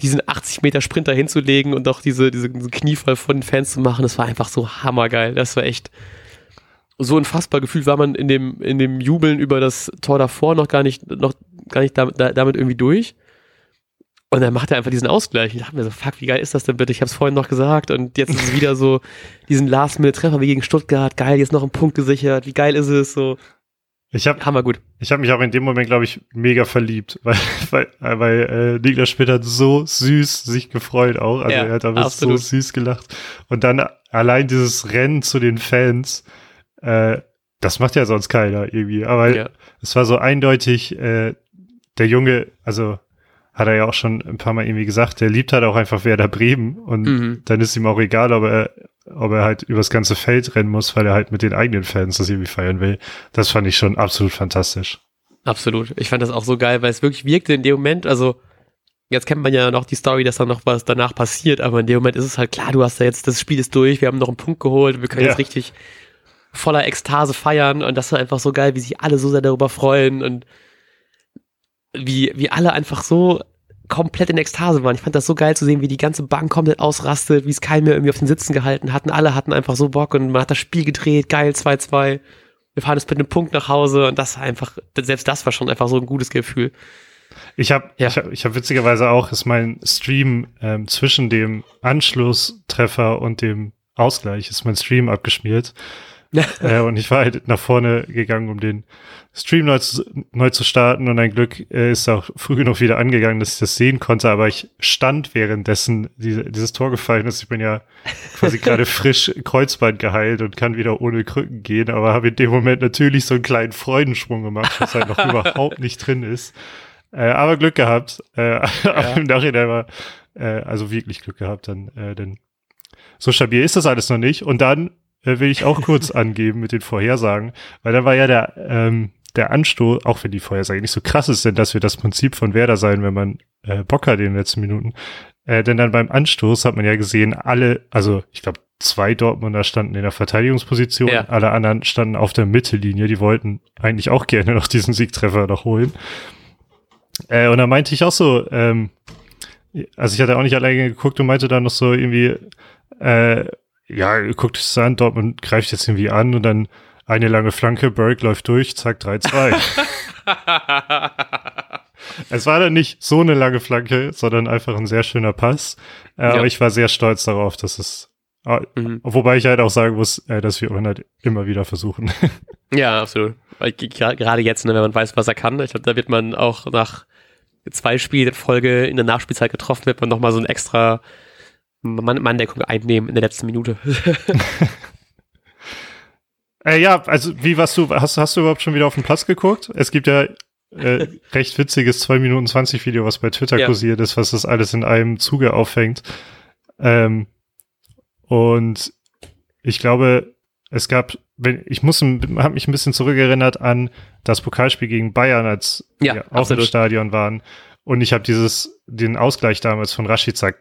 diesen 80 Meter Sprinter hinzulegen und auch diese, diese, diesen Kniefall von den Fans zu machen. Das war einfach so hammergeil. Das war echt so unfassbar gefühlt war man in dem, in dem Jubeln über das Tor davor noch gar nicht, noch gar nicht damit, damit irgendwie durch. Und dann macht er einfach diesen Ausgleich. Ich dachte mir so, fuck, wie geil ist das denn bitte? Ich habe es vorhin noch gesagt und jetzt ist es wieder so diesen Last-Minute-Treffer wie gegen Stuttgart. Geil, jetzt noch ein Punkt gesichert. Wie geil ist es? So, Ich habe hammer gut. ich hab mich auch in dem Moment, glaube ich, mega verliebt, weil, weil, weil äh, Niklas Schmidt hat so süß sich gefreut auch. Also Ja, er hat aber absolut. so süß gelacht. Und dann allein dieses Rennen zu den Fans, äh, das macht ja sonst keiner irgendwie. Aber Ja. es war so eindeutig, äh, der Junge, also hat er ja auch schon ein paar Mal irgendwie gesagt, der liebt halt auch einfach Werder Bremen und Mhm. dann ist ihm auch egal, ob er, ob er halt übers ganze Feld rennen muss, weil er halt mit den eigenen Fans das irgendwie feiern will. Das fand ich schon absolut fantastisch. Absolut. Ich fand das auch so geil, weil es wirklich wirkte in dem Moment, also jetzt kennt man ja noch die Story, dass dann noch was danach passiert, aber in dem Moment ist es halt klar, du hast da jetzt, das Spiel ist durch, wir haben noch einen Punkt geholt, wir können Ja. jetzt richtig voller Ekstase feiern und das war einfach so geil, wie sich alle so sehr darüber freuen und wie, wie alle einfach so komplett in Ekstase waren. Ich fand das so geil zu sehen, wie die ganze Bank komplett ausrastet, wie es keinen mehr irgendwie auf den Sitzen gehalten hatten. Alle hatten einfach so Bock und man hat das Spiel gedreht, geil, 2-2. Wir fahren jetzt mit einem Punkt nach Hause und das war einfach, selbst das war schon einfach so ein gutes Gefühl. Ich habe Ja. ich hab, ich hab witzigerweise auch, ist mein Stream ähm, zwischen dem Anschlusstreffer und dem Ausgleich, ist mein Stream abgeschmiert. äh, und ich war halt nach vorne gegangen, um den Stream neu zu, neu zu starten und ein Glück äh, ist auch früh genug wieder angegangen, dass ich das sehen konnte, aber ich stand währenddessen diese, dieses Tor gefallen ist. Ich bin ja quasi gerade frisch Kreuzband geheilt und kann wieder ohne Krücken gehen, aber habe in dem Moment natürlich so einen kleinen Freudensprung gemacht, was halt noch überhaupt nicht drin ist. Äh, aber Glück gehabt. Äh, aber im Nachhinein war, äh, also wirklich Glück gehabt, dann, äh, denn so stabil ist das alles noch nicht. Und dann äh, will ich auch kurz angeben mit den Vorhersagen, weil da war ja der, ähm, der Anstoß, auch wenn die Vorhersage nicht so krass ist, denn das wird das Prinzip von Werder sein, wenn man äh, Bock hat in den letzten Minuten. Äh, denn dann beim Anstoß hat man ja gesehen, alle, also ich glaube, zwei Dortmunder standen in der Verteidigungsposition, Ja. alle anderen standen auf der Mittellinie, die wollten eigentlich auch gerne noch diesen Siegtreffer noch holen. Äh, und da meinte ich auch so, ähm, also ich hatte auch nicht alleine geguckt und meinte dann noch so irgendwie, äh, ja, guckt es an, Dortmund greift jetzt irgendwie an und dann eine lange Flanke, Berg läuft durch, zack, 3-2. es war dann nicht so eine lange Flanke, sondern einfach ein sehr schöner Pass. Äh, Ja. Aber ich war sehr stolz darauf, dass es, äh, Mhm. wobei ich halt auch sagen muss, äh, dass wir halt immer wieder versuchen. Ja, absolut. Weil Gerade jetzt, ne, wenn man weiß, was er kann, ich glaube, da wird man auch nach zwei Spielen in Folge in der Nachspielzeit getroffen, wird man nochmal so ein extra Mann Manndeckung einnehmen in der letzten Minute. Äh, ja, also wie warst du, hast, hast du überhaupt schon wieder auf den Platz geguckt? Es gibt ja äh, recht witziges 2 Minuten 20 Video, was bei Twitter Ja. kursiert ist, was das alles in einem Zuge auffängt. Ähm, und ich glaube, es gab, wenn, ich muss, habe mich ein bisschen zurückerinnert an das Pokalspiel gegen Bayern, als Ja, wir auch im absolut. Stadion waren. Und ich habe dieses, den Ausgleich damals von Rashica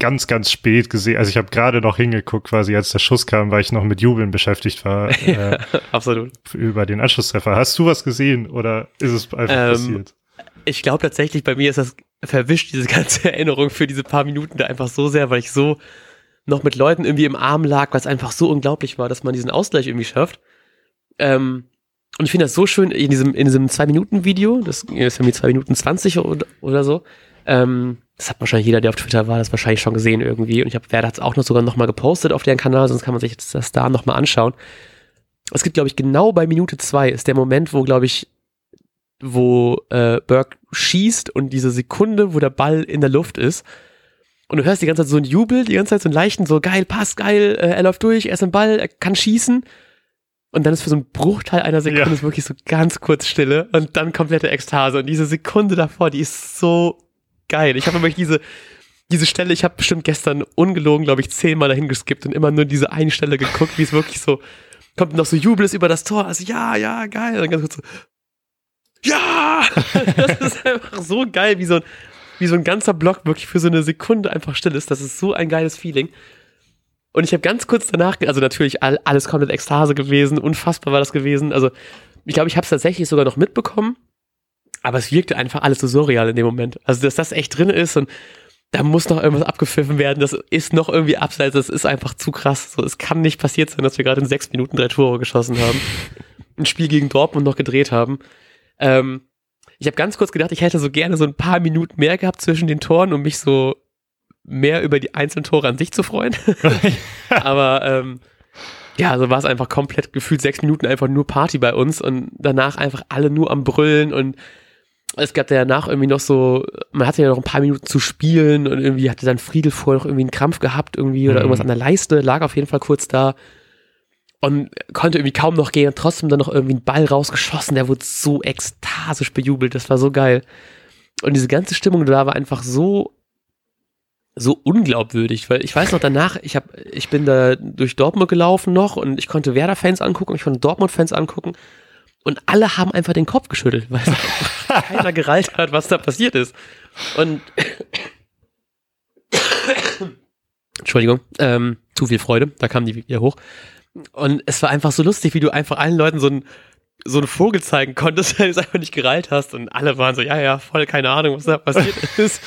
ganz, ganz spät gesehen. Also ich habe gerade noch hingeguckt, quasi als der Schuss kam, weil ich noch mit Jubeln beschäftigt war. äh, absolut. Über den Anschlusstreffer. Hast du was gesehen oder ist es einfach ähm, passiert? Ich glaube tatsächlich, bei mir ist das verwischt, diese ganze Erinnerung für diese paar Minuten da einfach so sehr, weil ich so noch mit Leuten irgendwie im Arm lag, weil es einfach so unglaublich war, dass man diesen Ausgleich irgendwie schafft. Ähm, und ich finde das so schön in diesem, in diesem Zwei-Minuten-Video, das ist ja mit zwei Minuten zwanzig oder, oder so. Ähm, das hat wahrscheinlich jeder, der auf Twitter war, das wahrscheinlich schon gesehen irgendwie. Und ich habe, wer hat es auch noch sogar nochmal gepostet auf deren Kanal, sonst kann man sich das da nochmal anschauen. Es gibt, glaube ich, genau bei Minute zwei ist der Moment, wo, glaube ich, wo äh, Burke schießt und diese Sekunde, wo der Ball in der Luft ist. Und du hörst die ganze Zeit so ein Jubel, die ganze Zeit so ein leichten, so geil, passt geil, äh, er läuft durch, er ist im Ball, er kann schießen. Und dann ist für so einen Bruchteil einer Sekunde ja. wirklich so ganz kurz Stille und dann komplette Ekstase. Und diese Sekunde davor, die ist so geil. Ich habe immer diese, diese Stelle, ich habe bestimmt gestern ungelogen, glaube ich, zehnmal dahin geskippt und immer nur diese eine Stelle geguckt, wie es wirklich so, kommt noch so Jubel über das Tor. Also ja, ja, geil. Und dann ganz kurz so, ja! Das ist einfach so geil, wie so ein, wie so ein ganzer Block wirklich für so eine Sekunde einfach still ist. Das ist so ein geiles Feeling. Und ich habe ganz kurz danach, also natürlich alles komplett Ekstase gewesen, unfassbar war das gewesen. Also ich glaube, ich habe es tatsächlich sogar noch mitbekommen, aber es wirkte einfach alles so surreal in dem Moment. Also dass das echt drin ist und da muss noch irgendwas abgepfiffen werden, das ist noch irgendwie abseits, das ist einfach zu krass. So, es kann nicht passiert sein, dass wir gerade in sechs Minuten drei Tore geschossen haben, ein Spiel gegen Dortmund noch gedreht haben. Ähm, ich habe ganz kurz gedacht, ich hätte so gerne so ein paar Minuten mehr gehabt zwischen den Toren, um mich so mehr über die einzelnen Tore an sich zu freuen. Aber ähm, ja, so war es einfach komplett gefühlt sechs Minuten einfach nur Party bei uns und danach einfach alle nur am Brüllen und es gab danach irgendwie noch so, man hatte ja noch ein paar Minuten zu spielen und irgendwie hatte dann Friedel vorher noch irgendwie einen Krampf gehabt irgendwie oder mhm. irgendwas an der Leiste, lag auf jeden Fall kurz da und konnte irgendwie kaum noch gehen und trotzdem dann noch irgendwie einen Ball rausgeschossen, der wurde so ekstasisch bejubelt, das war so geil. Und diese ganze Stimmung da war einfach so so unglaubwürdig, weil ich weiß noch danach, ich habe ich bin da durch Dortmund gelaufen noch und ich konnte Werder Fans angucken, ich konnte Dortmund Fans angucken und alle haben einfach den Kopf geschüttelt, weil keiner gereilt hat, was da passiert ist. Und Entschuldigung, ähm, zu viel Freude, da kam die wieder hoch. Und es war einfach so lustig, wie du einfach allen Leuten so ein so einen Vogel zeigen konntest, weil du es einfach nicht gereilt hast und alle waren so, ja, ja, voll keine Ahnung, was da passiert ist.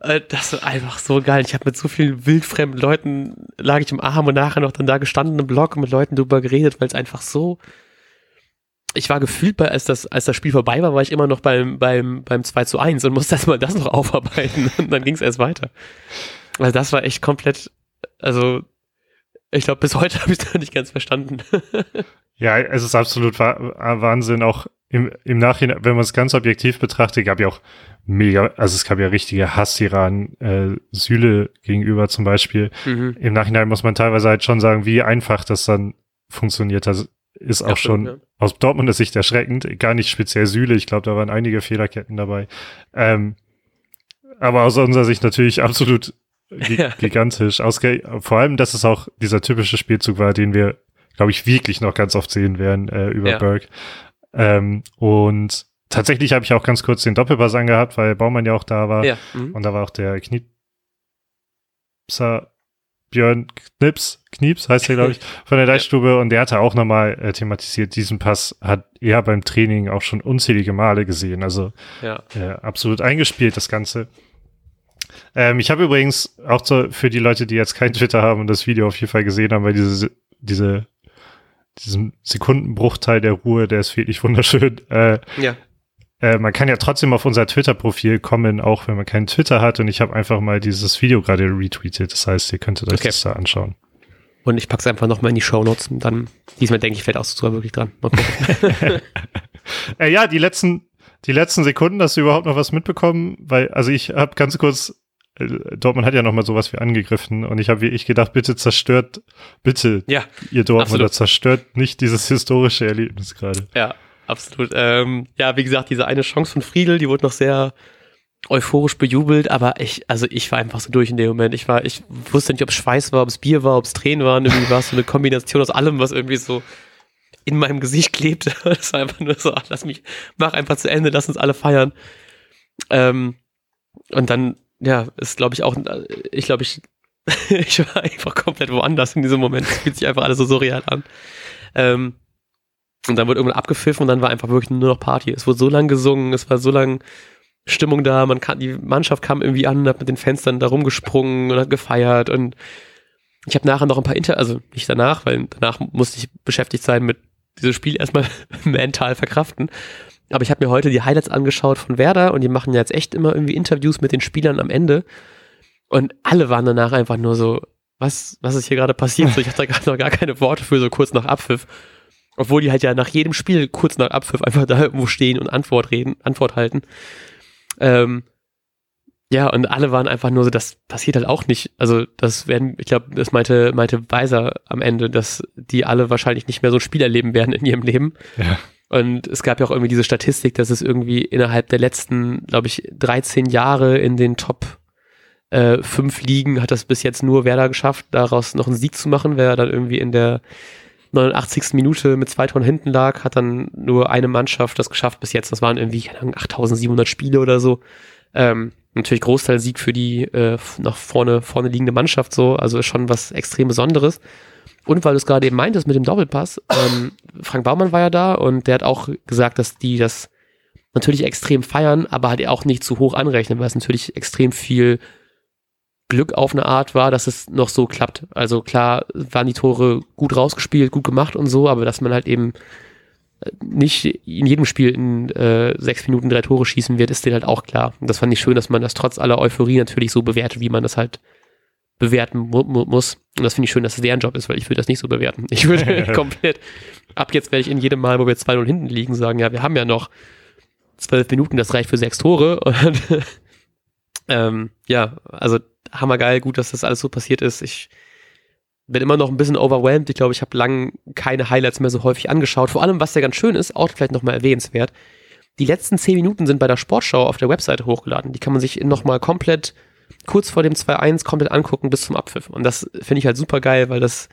Äh, das ist einfach so geil. Ich habe mit so vielen wildfremden Leuten, lag ich im Arm und nachher noch dann da gestanden im Blog und mit Leuten drüber geredet, weil es einfach so, ich war gefühlt bei, als das, als das Spiel vorbei war, war ich immer noch beim, beim, beim 2 zu 1 und musste erstmal das noch aufarbeiten und dann ging es erst weiter. Also das war echt komplett, also ich glaube, bis heute habe ich es noch nicht ganz verstanden. ja, es ist absolut Wahnsinn, auch im, im Nachhinein, wenn man es ganz objektiv betrachtet, gab ja auch mega, also es gab ja richtige Hasstiranen, äh, Süle gegenüber zum Beispiel. Mhm. Im Nachhinein muss man teilweise halt schon sagen, wie einfach das dann funktioniert. Das ist auch ja, schon ja. aus Dortmunder Sicht erschreckend. Gar nicht speziell Süle, ich glaube, da waren einige Fehlerketten dabei. Ähm, aber aus unserer Sicht natürlich absolut gigantisch. Ausge vor allem, dass es auch dieser typische Spielzug war, den wir, glaube ich, wirklich noch ganz oft sehen werden äh, über ja. Berg. Ähm, und tatsächlich habe ich auch ganz kurz den Doppelpass angehabt, weil Baumann ja auch da war. Ja. Mhm. Und da war auch der Kniepser Björn Knips, Knieps heißt der, glaube ich, von der Deichstube. Und der hatte auch nochmal äh, thematisiert, diesen Pass hat er beim Training auch schon unzählige Male gesehen. Also ja. äh, absolut eingespielt, das Ganze. Ähm, ich habe übrigens auch so für die Leute, die jetzt kein Twitter haben und das Video auf jeden Fall gesehen haben, weil diese, diese, diesen Sekundenbruchteil der Ruhe, der ist wirklich wunderschön. Äh, ja. Äh, man kann ja trotzdem auf unser Twitter-Profil kommen, auch wenn man keinen Twitter hat. Und ich habe einfach mal dieses Video gerade retweetet. Das heißt, ihr könntet euch okay. das da anschauen. Und ich pack's einfach nochmal in die Show Notes und dann, diesmal denke ich, fällt auch sogar wirklich dran. äh, ja, die letzten, die letzten Sekunden, hast du überhaupt noch was mitbekommen? Weil, also ich habe ganz kurz äh, Dortmund hat ja noch mal sowas wie angegriffen und ich habe wie ich gedacht, bitte zerstört, bitte ja, ihr Dortmunder zerstört nicht dieses historische Erlebnis gerade. Ja, absolut. Ähm, ja, wie gesagt, diese eine Chance von Friedel, die wurde noch sehr euphorisch bejubelt, aber ich, also ich war einfach so durch in dem Moment. Ich war, ich wusste nicht, ob es Schweiß war, ob es Bier war, ob es Tränen waren. Irgendwie war es so eine Kombination aus allem, was irgendwie so in meinem Gesicht klebte. Das war einfach nur so, ach, lass mich, mach einfach zu Ende, lass uns alle feiern. Ähm, und dann ja, ist glaube ich auch, ich glaube ich, ich war einfach komplett woanders in diesem Moment. Es fühlt sich einfach alles so surreal an. Ähm, und dann wurde irgendwann abgepfiffen und dann war einfach wirklich nur noch Party. Es wurde so lang gesungen, es war so lang Stimmung da, man kann, die Mannschaft kam irgendwie an, hat mit den Fenstern da rumgesprungen und hat gefeiert und ich habe nachher noch ein paar Inter, also nicht danach, weil danach musste ich beschäftigt sein mit dieses Spiel erstmal mental verkraften. Aber ich habe mir heute die Highlights angeschaut von Werder und die machen ja jetzt echt immer irgendwie Interviews mit den Spielern am Ende. Und alle waren danach einfach nur so, was, was ist hier gerade passiert? So, ich hatte gerade noch gar keine Worte für so kurz nach Abpfiff. Obwohl die halt ja nach jedem Spiel kurz nach Abpfiff einfach da irgendwo stehen und Antwort reden, Antwort halten. Ähm, ja, und alle waren einfach nur so, das passiert halt auch nicht. Also, das werden, ich glaube, das meinte, meinte Weiser am Ende, dass die alle wahrscheinlich nicht mehr so ein Spiel erleben werden in ihrem Leben. Ja. Und es gab ja auch irgendwie diese Statistik, dass es irgendwie innerhalb der letzten, glaube ich, 13 Jahre in den Top äh, 5 Ligen hat das bis jetzt nur Werder geschafft, daraus noch einen Sieg zu machen. Wer dann irgendwie in der 89. Minute mit zwei Toren hinten lag, hat dann nur eine Mannschaft das geschafft bis jetzt. Das waren irgendwie, keine Ahnung, 8700 Spiele oder so. Ähm, natürlich Großteil Sieg für die äh, nach vorne, vorne liegende Mannschaft so. Also ist schon was extrem Besonderes. Und weil du es gerade eben meintest mit dem Doppelpass, ähm, Frank Baumann war ja da und der hat auch gesagt, dass die das natürlich extrem feiern, aber halt auch nicht zu hoch anrechnen, weil es natürlich extrem viel Glück auf eine Art war, dass es noch so klappt. Also klar waren die Tore gut rausgespielt, gut gemacht und so, aber dass man halt eben äh, nicht in jedem Spiel in äh, sechs Minuten drei Tore schießen wird, ist denen halt auch klar. Und das fand ich schön, dass man das trotz aller Euphorie natürlich so bewertet, wie man das halt bewerten mu mu muss. Und das finde ich schön, dass es deren Job ist, weil ich würde das nicht so bewerten. Ich würde komplett, ab jetzt werde ich in jedem Mal, wo wir 2-0 hinten liegen, sagen, ja, wir haben ja noch zwölf Minuten, das reicht für sechs Tore. Und ähm, ja, also hammergeil, gut, dass das alles so passiert ist. Ich bin immer noch ein bisschen overwhelmed. Ich glaube, ich habe lang keine Highlights mehr so häufig angeschaut. Vor allem, was ja ganz schön ist, auch vielleicht nochmal erwähnenswert. Die letzten zehn Minuten sind bei der Sportschau auf der Webseite hochgeladen. Die kann man sich nochmal komplett kurz vor dem 2-1 komplett angucken bis zum Abpfiff. Und das finde ich halt super geil, weil das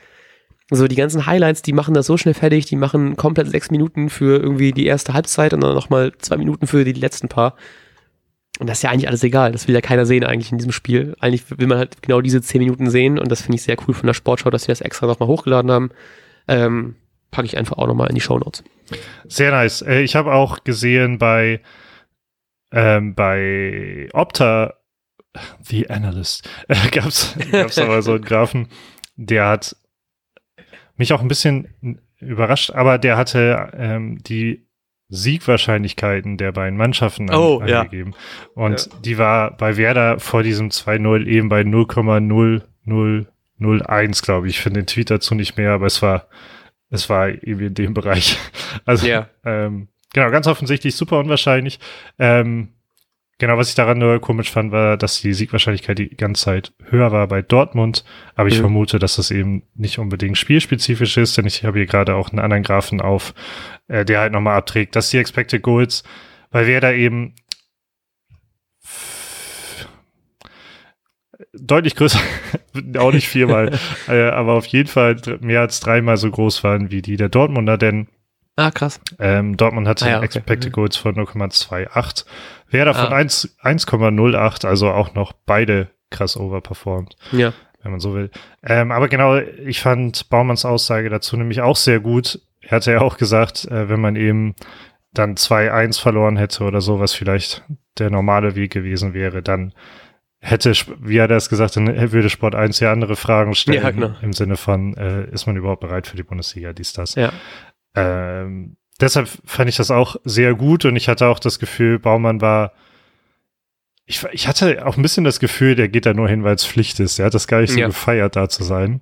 so die ganzen Highlights, die machen das so schnell fertig, die machen komplett sechs Minuten für irgendwie die erste Halbzeit und dann nochmal zwei Minuten für die letzten paar. Und das ist ja eigentlich alles egal. Das will ja keiner sehen eigentlich in diesem Spiel. Eigentlich will man halt genau diese zehn Minuten sehen und das finde ich sehr cool von der Sportschau, dass sie das extra nochmal hochgeladen haben. Ähm, packe ich einfach auch nochmal in die Show Notes. Sehr nice. Äh, ich habe auch gesehen bei, ähm, bei Opta The Analyst, äh, gab's, gab's aber so einen Graphen, der hat mich auch ein bisschen überrascht, aber der hatte ähm, die Siegwahrscheinlichkeiten der beiden Mannschaften an, oh, angegeben. Ja. Und ja. die war bei Werder vor diesem 2-0 eben bei 0,0001, glaube ich. Ich finde den Tweet dazu nicht mehr, aber es war, es war irgendwie in dem Bereich. Also, ja. ähm, genau, ganz offensichtlich super unwahrscheinlich. Ähm, Genau, was ich daran nur komisch fand, war, dass die Siegwahrscheinlichkeit die ganze Zeit höher war bei Dortmund. Aber ich mhm. vermute, dass das eben nicht unbedingt spielspezifisch ist, denn ich habe hier gerade auch einen anderen Graphen auf, äh, der halt nochmal abträgt, dass die Expected Goals, weil wer da eben deutlich größer, auch nicht viermal, äh, aber auf jeden Fall mehr als dreimal so groß waren wie die der Dortmunder, denn Ah, krass. Ähm, Dortmund hatte ah, ja, okay. Expected mhm. Goals von 0,28. Werder von ah. 1,08, also auch noch beide krass overperformed. Ja. Wenn man so will. Ähm, aber genau, ich fand Baumanns Aussage dazu nämlich auch sehr gut. Er hatte ja auch gesagt, äh, wenn man eben dann 2-1 verloren hätte oder so, was vielleicht der normale Weg gewesen wäre, dann hätte, wie hat er es gesagt, dann würde Sport 1 ja andere Fragen stellen. Ja, genau. Im Sinne von, äh, ist man überhaupt bereit für die Bundesliga, dies, das. Ja. Ähm, deshalb fand ich das auch sehr gut und ich hatte auch das Gefühl, Baumann war, ich, ich hatte auch ein bisschen das Gefühl, der geht da nur hin, weil es Pflicht ist. Er hat das gar nicht so ja. gefeiert, da zu sein.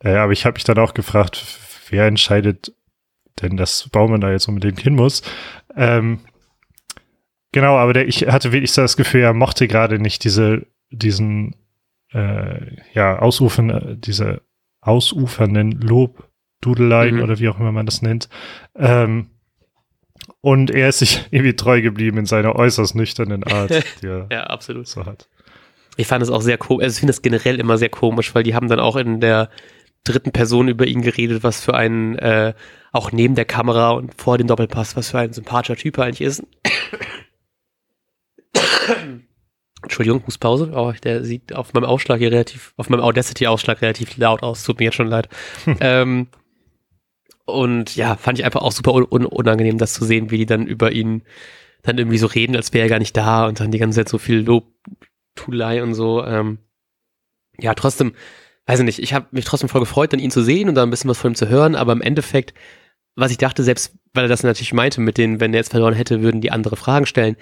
Äh, aber ich habe mich dann auch gefragt, wer entscheidet denn, dass Baumann da jetzt unbedingt hin muss. Ähm, genau, aber der, ich hatte wirklich das Gefühl, er mochte gerade nicht diese, diesen, äh, ja, ausufern, diese ausufernden Lob Dudeleien mhm. oder wie auch immer man das nennt. Ähm, und er ist sich irgendwie treu geblieben in seiner äußerst nüchternen Art, die er ja, absolut. so hat. Ich fand es auch sehr komisch, also ich finde es generell immer sehr komisch, weil die haben dann auch in der dritten Person über ihn geredet, was für ein, äh, auch neben der Kamera und vor dem Doppelpass, was für ein sympathischer Typ er eigentlich ist. Entschuldigung, Fußpause. Oh, der sieht auf meinem Ausschlag hier relativ, auf meinem Audacity-Ausschlag relativ laut aus. Tut mir jetzt schon leid. ähm, und ja, fand ich einfach auch super un unangenehm, das zu sehen, wie die dann über ihn dann irgendwie so reden, als wäre er gar nicht da und dann die ganze Zeit so viel Lobtulei und so. Ähm, ja, trotzdem, weiß ich nicht, ich habe mich trotzdem voll gefreut, dann ihn zu sehen und da ein bisschen was von ihm zu hören, aber im Endeffekt, was ich dachte, selbst weil er das natürlich meinte, mit denen, wenn er jetzt verloren hätte, würden die andere Fragen stellen.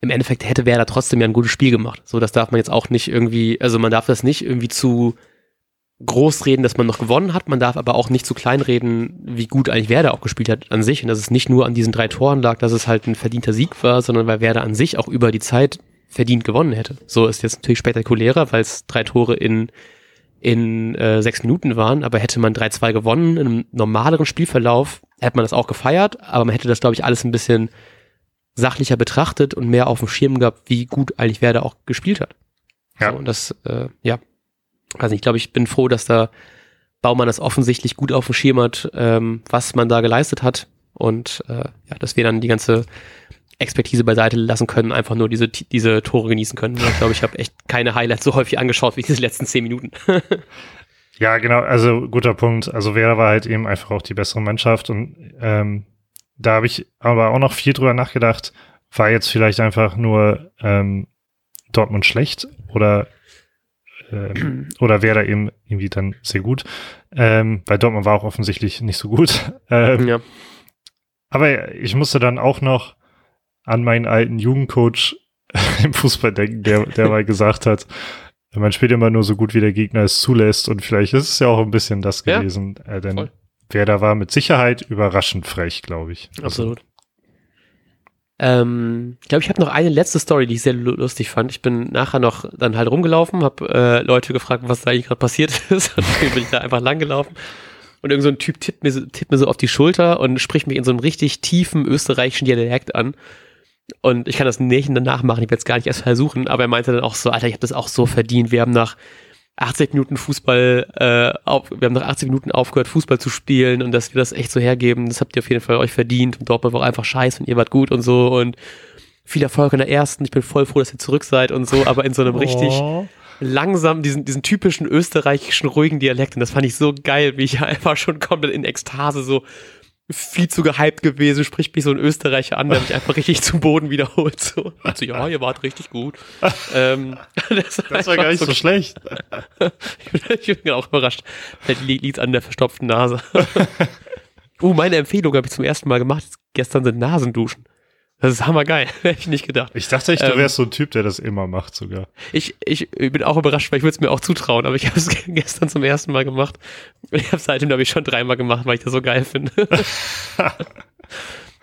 Im Endeffekt hätte Werder trotzdem ja ein gutes Spiel gemacht. So, das darf man jetzt auch nicht irgendwie, also man darf das nicht irgendwie zu groß reden, dass man noch gewonnen hat. Man darf aber auch nicht zu klein reden, wie gut eigentlich Werder auch gespielt hat an sich. Und dass es nicht nur an diesen drei Toren lag, dass es halt ein verdienter Sieg war, sondern weil Werder an sich auch über die Zeit verdient gewonnen hätte. So ist jetzt natürlich spektakulärer, weil es drei Tore in, in äh, sechs Minuten waren. Aber hätte man 3-2 gewonnen, in einem normaleren Spielverlauf, hätte man das auch gefeiert. Aber man hätte das, glaube ich, alles ein bisschen sachlicher betrachtet und mehr auf dem Schirm gehabt, wie gut eigentlich Werder auch gespielt hat. Ja. So, und das, äh, ja, also ich glaube, ich bin froh, dass da Baumann das offensichtlich gut auf dem Schirm hat, ähm, was man da geleistet hat und äh, ja, dass wir dann die ganze Expertise beiseite lassen können, einfach nur diese, diese Tore genießen können. Ich glaube, ich habe echt keine Highlights so häufig angeschaut wie diese letzten zehn Minuten. ja, genau, also guter Punkt. Also Vera war halt eben einfach auch die bessere Mannschaft und ähm, da habe ich aber auch noch viel drüber nachgedacht, war jetzt vielleicht einfach nur ähm, Dortmund schlecht oder ähm, oder wäre da eben irgendwie dann sehr gut. Ähm, weil Dortmund war auch offensichtlich nicht so gut. Ähm, ja. Aber ich musste dann auch noch an meinen alten Jugendcoach im Fußball denken, der, der mal gesagt hat, man spielt immer nur so gut, wie der Gegner es zulässt. Und vielleicht ist es ja auch ein bisschen das gewesen. Ja, äh, denn voll. wer da war mit Sicherheit überraschend frech, glaube ich. Also Absolut. Also, ähm, ich glaube, ich habe noch eine letzte Story, die ich sehr lustig fand. Ich bin nachher noch dann halt rumgelaufen, habe äh, Leute gefragt, was da eigentlich gerade passiert ist. Und bin ich da einfach langgelaufen. Und irgend so ein Typ tippt mir, so, tippt mir so auf die Schulter und spricht mich in so einem richtig tiefen österreichischen Dialekt an. Und ich kann das nicht danach machen, ich werde es gar nicht erst versuchen, aber er meinte dann auch so, Alter, ich habe das auch so verdient. Wir haben nach 80 Minuten Fußball, äh, auf, wir haben nach 80 Minuten aufgehört, Fußball zu spielen und dass wir das echt so hergeben, das habt ihr auf jeden Fall euch verdient und Dortmund war auch einfach scheiße und ihr wart gut und so und viel Erfolg in der ersten, ich bin voll froh, dass ihr zurück seid und so, aber in so einem oh. richtig langsam, diesen, diesen typischen österreichischen ruhigen Dialekt und das fand ich so geil, wie ich einfach schon komplett in Ekstase so viel zu gehypt gewesen, spricht mich so ein Österreicher an, der mich einfach richtig zum Boden wiederholt. So, also ja, ihr wart richtig gut. ähm, das, das war gar nicht so, so schlecht. ich bin auch überrascht. Vielleicht liegt an der verstopften Nase. uh, meine Empfehlung habe ich zum ersten Mal gemacht. Gestern sind Nasenduschen. Das ist hammergeil. Hätte ich nicht gedacht. Ich dachte echt, du ähm, wärst so ein Typ, der das immer macht sogar. Ich, ich bin auch überrascht, weil ich würde es mir auch zutrauen, aber ich habe es gestern zum ersten Mal gemacht. Und ich habe es seitdem, glaube ich, schon dreimal gemacht, weil ich das so geil finde.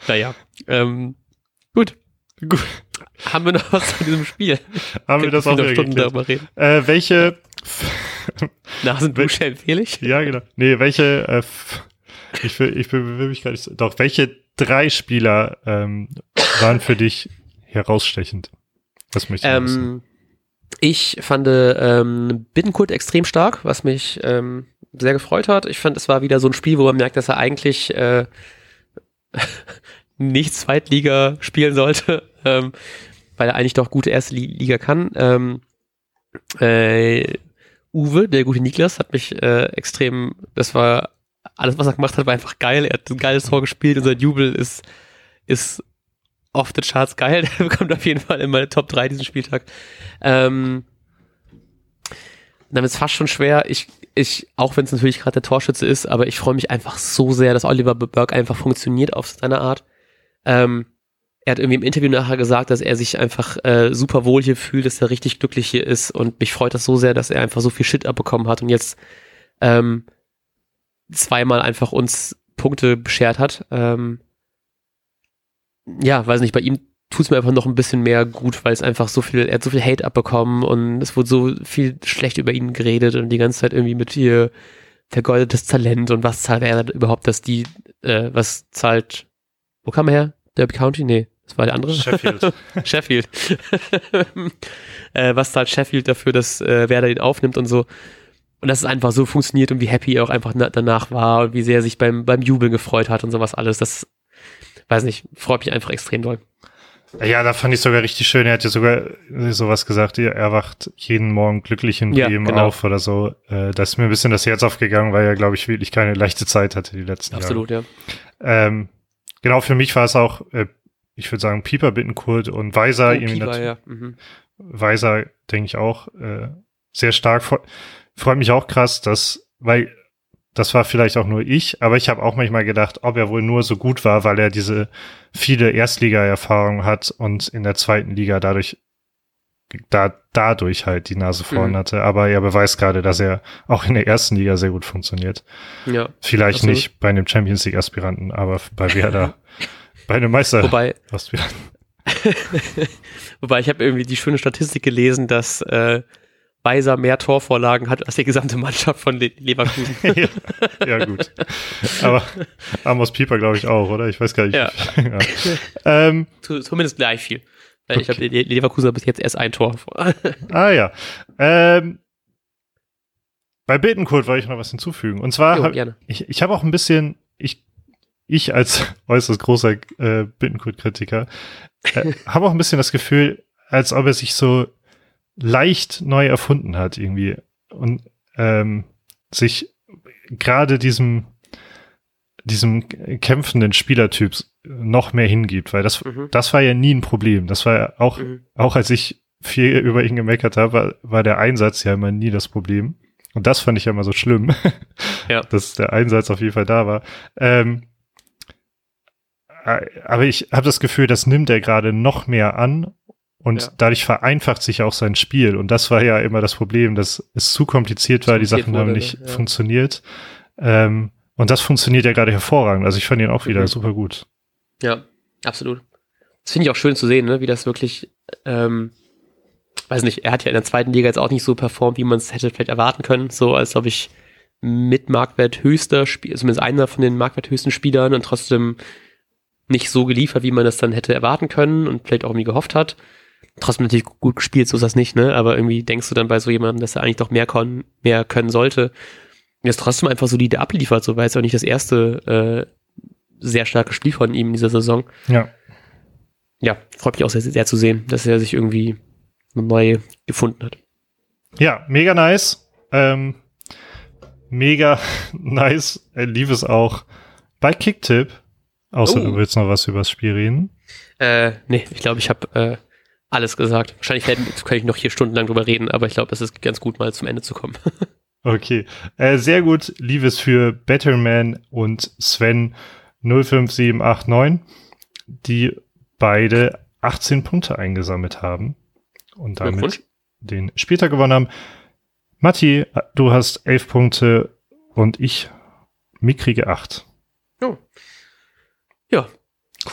naja. Ähm, gut. Gut. Haben wir noch was zu diesem Spiel? Haben wir das auch Stunden darüber reden. Äh, welche Nasendusche empfehle ich? Ja, genau. Nee, welche äh, ich will, ich will mich gar nicht. Doch, welche drei Spieler ähm, waren für dich herausstechend? Was möchte ich ähm, Ich fand ähm, Bittenkurt extrem stark, was mich ähm, sehr gefreut hat. Ich fand, es war wieder so ein Spiel, wo man merkt, dass er eigentlich äh, nicht Zweitliga spielen sollte, ähm, weil er eigentlich doch gute erste Liga kann. Ähm, äh, Uwe, der gute Niklas, hat mich äh, extrem, das war alles, was er gemacht hat, war einfach geil. Er hat ein geiles Tor gespielt und sein Jubel ist, ist off the charts geil. Der bekommt auf jeden Fall in meine Top 3 diesen Spieltag. Ähm, dann ist fast schon schwer. Ich, ich, auch wenn es natürlich gerade der Torschütze ist, aber ich freue mich einfach so sehr, dass Oliver Burke einfach funktioniert auf seine Art. Ähm, er hat irgendwie im Interview nachher gesagt, dass er sich einfach äh, super wohl hier fühlt, dass er richtig glücklich hier ist und mich freut das so sehr, dass er einfach so viel Shit abbekommen hat und jetzt ähm, zweimal einfach uns Punkte beschert hat. Ähm, ja, weiß nicht, bei ihm tut es mir einfach noch ein bisschen mehr gut, weil es einfach so viel, er hat so viel Hate abbekommen und es wurde so viel schlecht über ihn geredet und die ganze Zeit irgendwie mit ihr vergeudetes Talent und was zahlt er überhaupt, dass die, äh, was zahlt, wo kam er her? Derby County? Nee, das war der andere. Sheffield. Sheffield. äh, was zahlt Sheffield dafür, dass äh, Werder ihn aufnimmt und so. Und dass es einfach so funktioniert und wie happy er auch einfach danach war und wie sehr er sich beim, beim Jubeln gefreut hat und sowas alles. Das, weiß nicht, freut mich einfach extrem doll. Ja, da fand ich sogar richtig schön. Er hat ja sogar sowas gesagt, er wacht jeden Morgen glücklich in Ja, Bremen genau. auf oder so. Äh, Da ist mir ein bisschen das Herz aufgegangen, weil er, glaube ich, wirklich keine leichte Zeit hatte die letzten Absolut, ja. Jahre. Ähm, genau, für mich war es auch, äh, ich würde sagen, Pieper Bittenkurt und Weiser. Oh, irgendwie Pieper, ja. Mhm. Weiser, denke ich auch, äh, sehr stark. Fre- Freut mich auch krass, dass, weil das war vielleicht auch nur ich, aber ich habe auch manchmal gedacht, ob er wohl nur so gut war, weil er diese viele Erstliga-Erfahrung hat und in der zweiten Liga dadurch da, dadurch halt die Nase vorn Mhm. hatte. Aber er beweist gerade, dass er auch in der ersten Liga sehr gut funktioniert. ja. Vielleicht Absolut. nicht bei einem Champions League-Aspiranten, aber bei Werder, bei einem Meister. Wobei, Aspiranten. wobei ich habe irgendwie die schöne Statistik gelesen, dass äh, Weiser mehr Torvorlagen hat als die gesamte Mannschaft von Le Leverkusen. ja, ja, gut. Aber Amos Pieper, glaube ich, auch, oder? Ich weiß gar nicht. Ja. ja. Ähm, Zu- Zumindest gleich viel. Weil Ich glaube, Le Leverkusen hat bis jetzt erst ein Tor. ah ja. Ähm, bei Bittenkurt wollte ich noch was hinzufügen. Und zwar, Jo, hab, gerne. ich, ich habe auch ein bisschen, ich, ich als äußerst großer äh, Bittenkurt-Kritiker, äh, habe auch ein bisschen das Gefühl, als ob er sich so leicht neu erfunden hat irgendwie und ähm, sich gerade diesem diesem kämpfenden Spielertyps noch mehr hingibt, weil das Mhm. das war ja nie ein Problem. Das war ja auch Mhm. auch als ich viel über ihn gemeckert habe, war, war der Einsatz ja immer nie das Problem. Und das fand ich ja immer so schlimm, Ja. dass der Einsatz auf jeden Fall da war. Ähm, äh, aber ich habe das Gefühl, das nimmt er gerade noch mehr an und Ja. dadurch vereinfacht sich auch sein Spiel. Und das war ja immer das Problem, dass es zu kompliziert war, die Sachen haben nicht ja. funktioniert. Ähm, und das funktioniert ja gerade hervorragend. Also ich fand ihn auch wieder Mhm. super gut. Ja, absolut. Das finde ich auch schön zu sehen, ne? wie das wirklich, ähm, weiß nicht, er hat ja in der zweiten Liga jetzt auch nicht so performt, wie man es hätte vielleicht erwarten können. So als ob ich mit Marktwert höchster Spieler, zumindest einer von den Marktwert höchsten Spielern und trotzdem nicht so geliefert, wie man das dann hätte erwarten können und vielleicht auch irgendwie gehofft hat. Trotzdem natürlich gut gespielt, so ist das nicht, ne? Aber irgendwie denkst du dann bei so jemandem, dass er eigentlich doch mehr, kon mehr können sollte. Und jetzt trotzdem einfach solide abliefert, so weil es auch nicht das erste äh, sehr starke Spiel von ihm in dieser Saison. Ja. Ja, freut mich auch sehr, sehr zu sehen, dass er sich irgendwie neu gefunden hat. Ja, mega nice. Ähm, mega nice. Er lief es auch bei Kicktip. Außer Oh. du willst noch was über das Spiel reden. Äh, nee, ich glaube, ich habe äh, alles gesagt. Wahrscheinlich kann ich noch hier stundenlang drüber reden, aber ich glaube, es ist ganz gut, mal zum Ende zu kommen. Okay. Äh, sehr gut lief es für Betterman und Sven 05789, die beide 18 Punkte eingesammelt haben und damit den Spieltag gewonnen haben. Matti, du hast 11 Punkte und ich mickrige 8. Ja,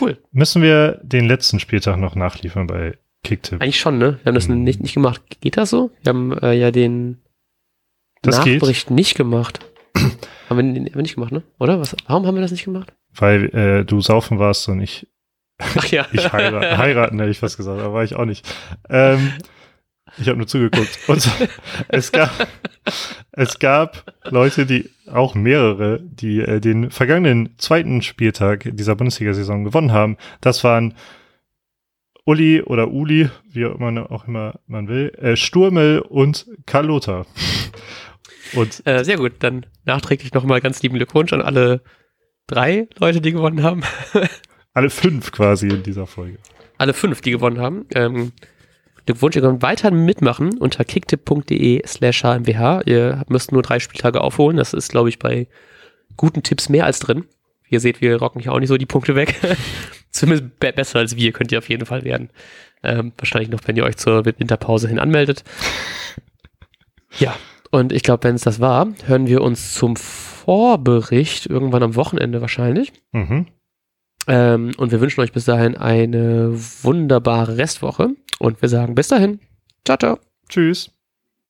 cool. Müssen wir den letzten Spieltag noch nachliefern bei Kicktip? Eigentlich schon, ne? Wir haben das Hm. nicht, nicht gemacht. Geht das so? Wir haben äh, ja den Das geht. Nachbericht nicht gemacht. haben, wir, den- haben wir nicht gemacht, ne? Oder? Was, warum haben wir das nicht gemacht? Weil äh, du saufen warst und ich, Ach ja. ich heiraten, heiraten hätte ich fast gesagt, aber war ich auch nicht. Ähm, ich habe nur zugeguckt. Und es gab, es gab Leute, die, auch mehrere, die äh, den vergangenen zweiten Spieltag dieser Bundesliga-Saison gewonnen haben. Das waren Uli oder Uli, wie man auch immer man will, äh, Sturmel und Karl Lothar. Und Äh, sehr gut, dann nachträglich nochmal ganz lieben Glückwunsch an alle drei Leute, die gewonnen haben. alle fünf quasi in dieser Folge. alle fünf, die gewonnen haben. Ähm, Glückwunsch, ihr könnt weiter mitmachen unter kicktipp.de slash hmwh. Ihr müsst nur drei Spieltage aufholen. Das ist, glaube ich, bei guten Tipps mehr als drin. Ihr seht, wir rocken hier auch nicht so die Punkte weg. Zumindest be besser als wir könnt ihr auf jeden Fall werden. Ähm, wahrscheinlich noch, wenn ihr euch zur Winterpause hin anmeldet. Ja, und ich glaube, wenn es das war, hören wir uns zum Vorbericht irgendwann am Wochenende wahrscheinlich. Mhm. Ähm, und wir wünschen euch bis dahin eine wunderbare Restwoche. Und wir sagen bis dahin. Ciao, ciao. Tschüss.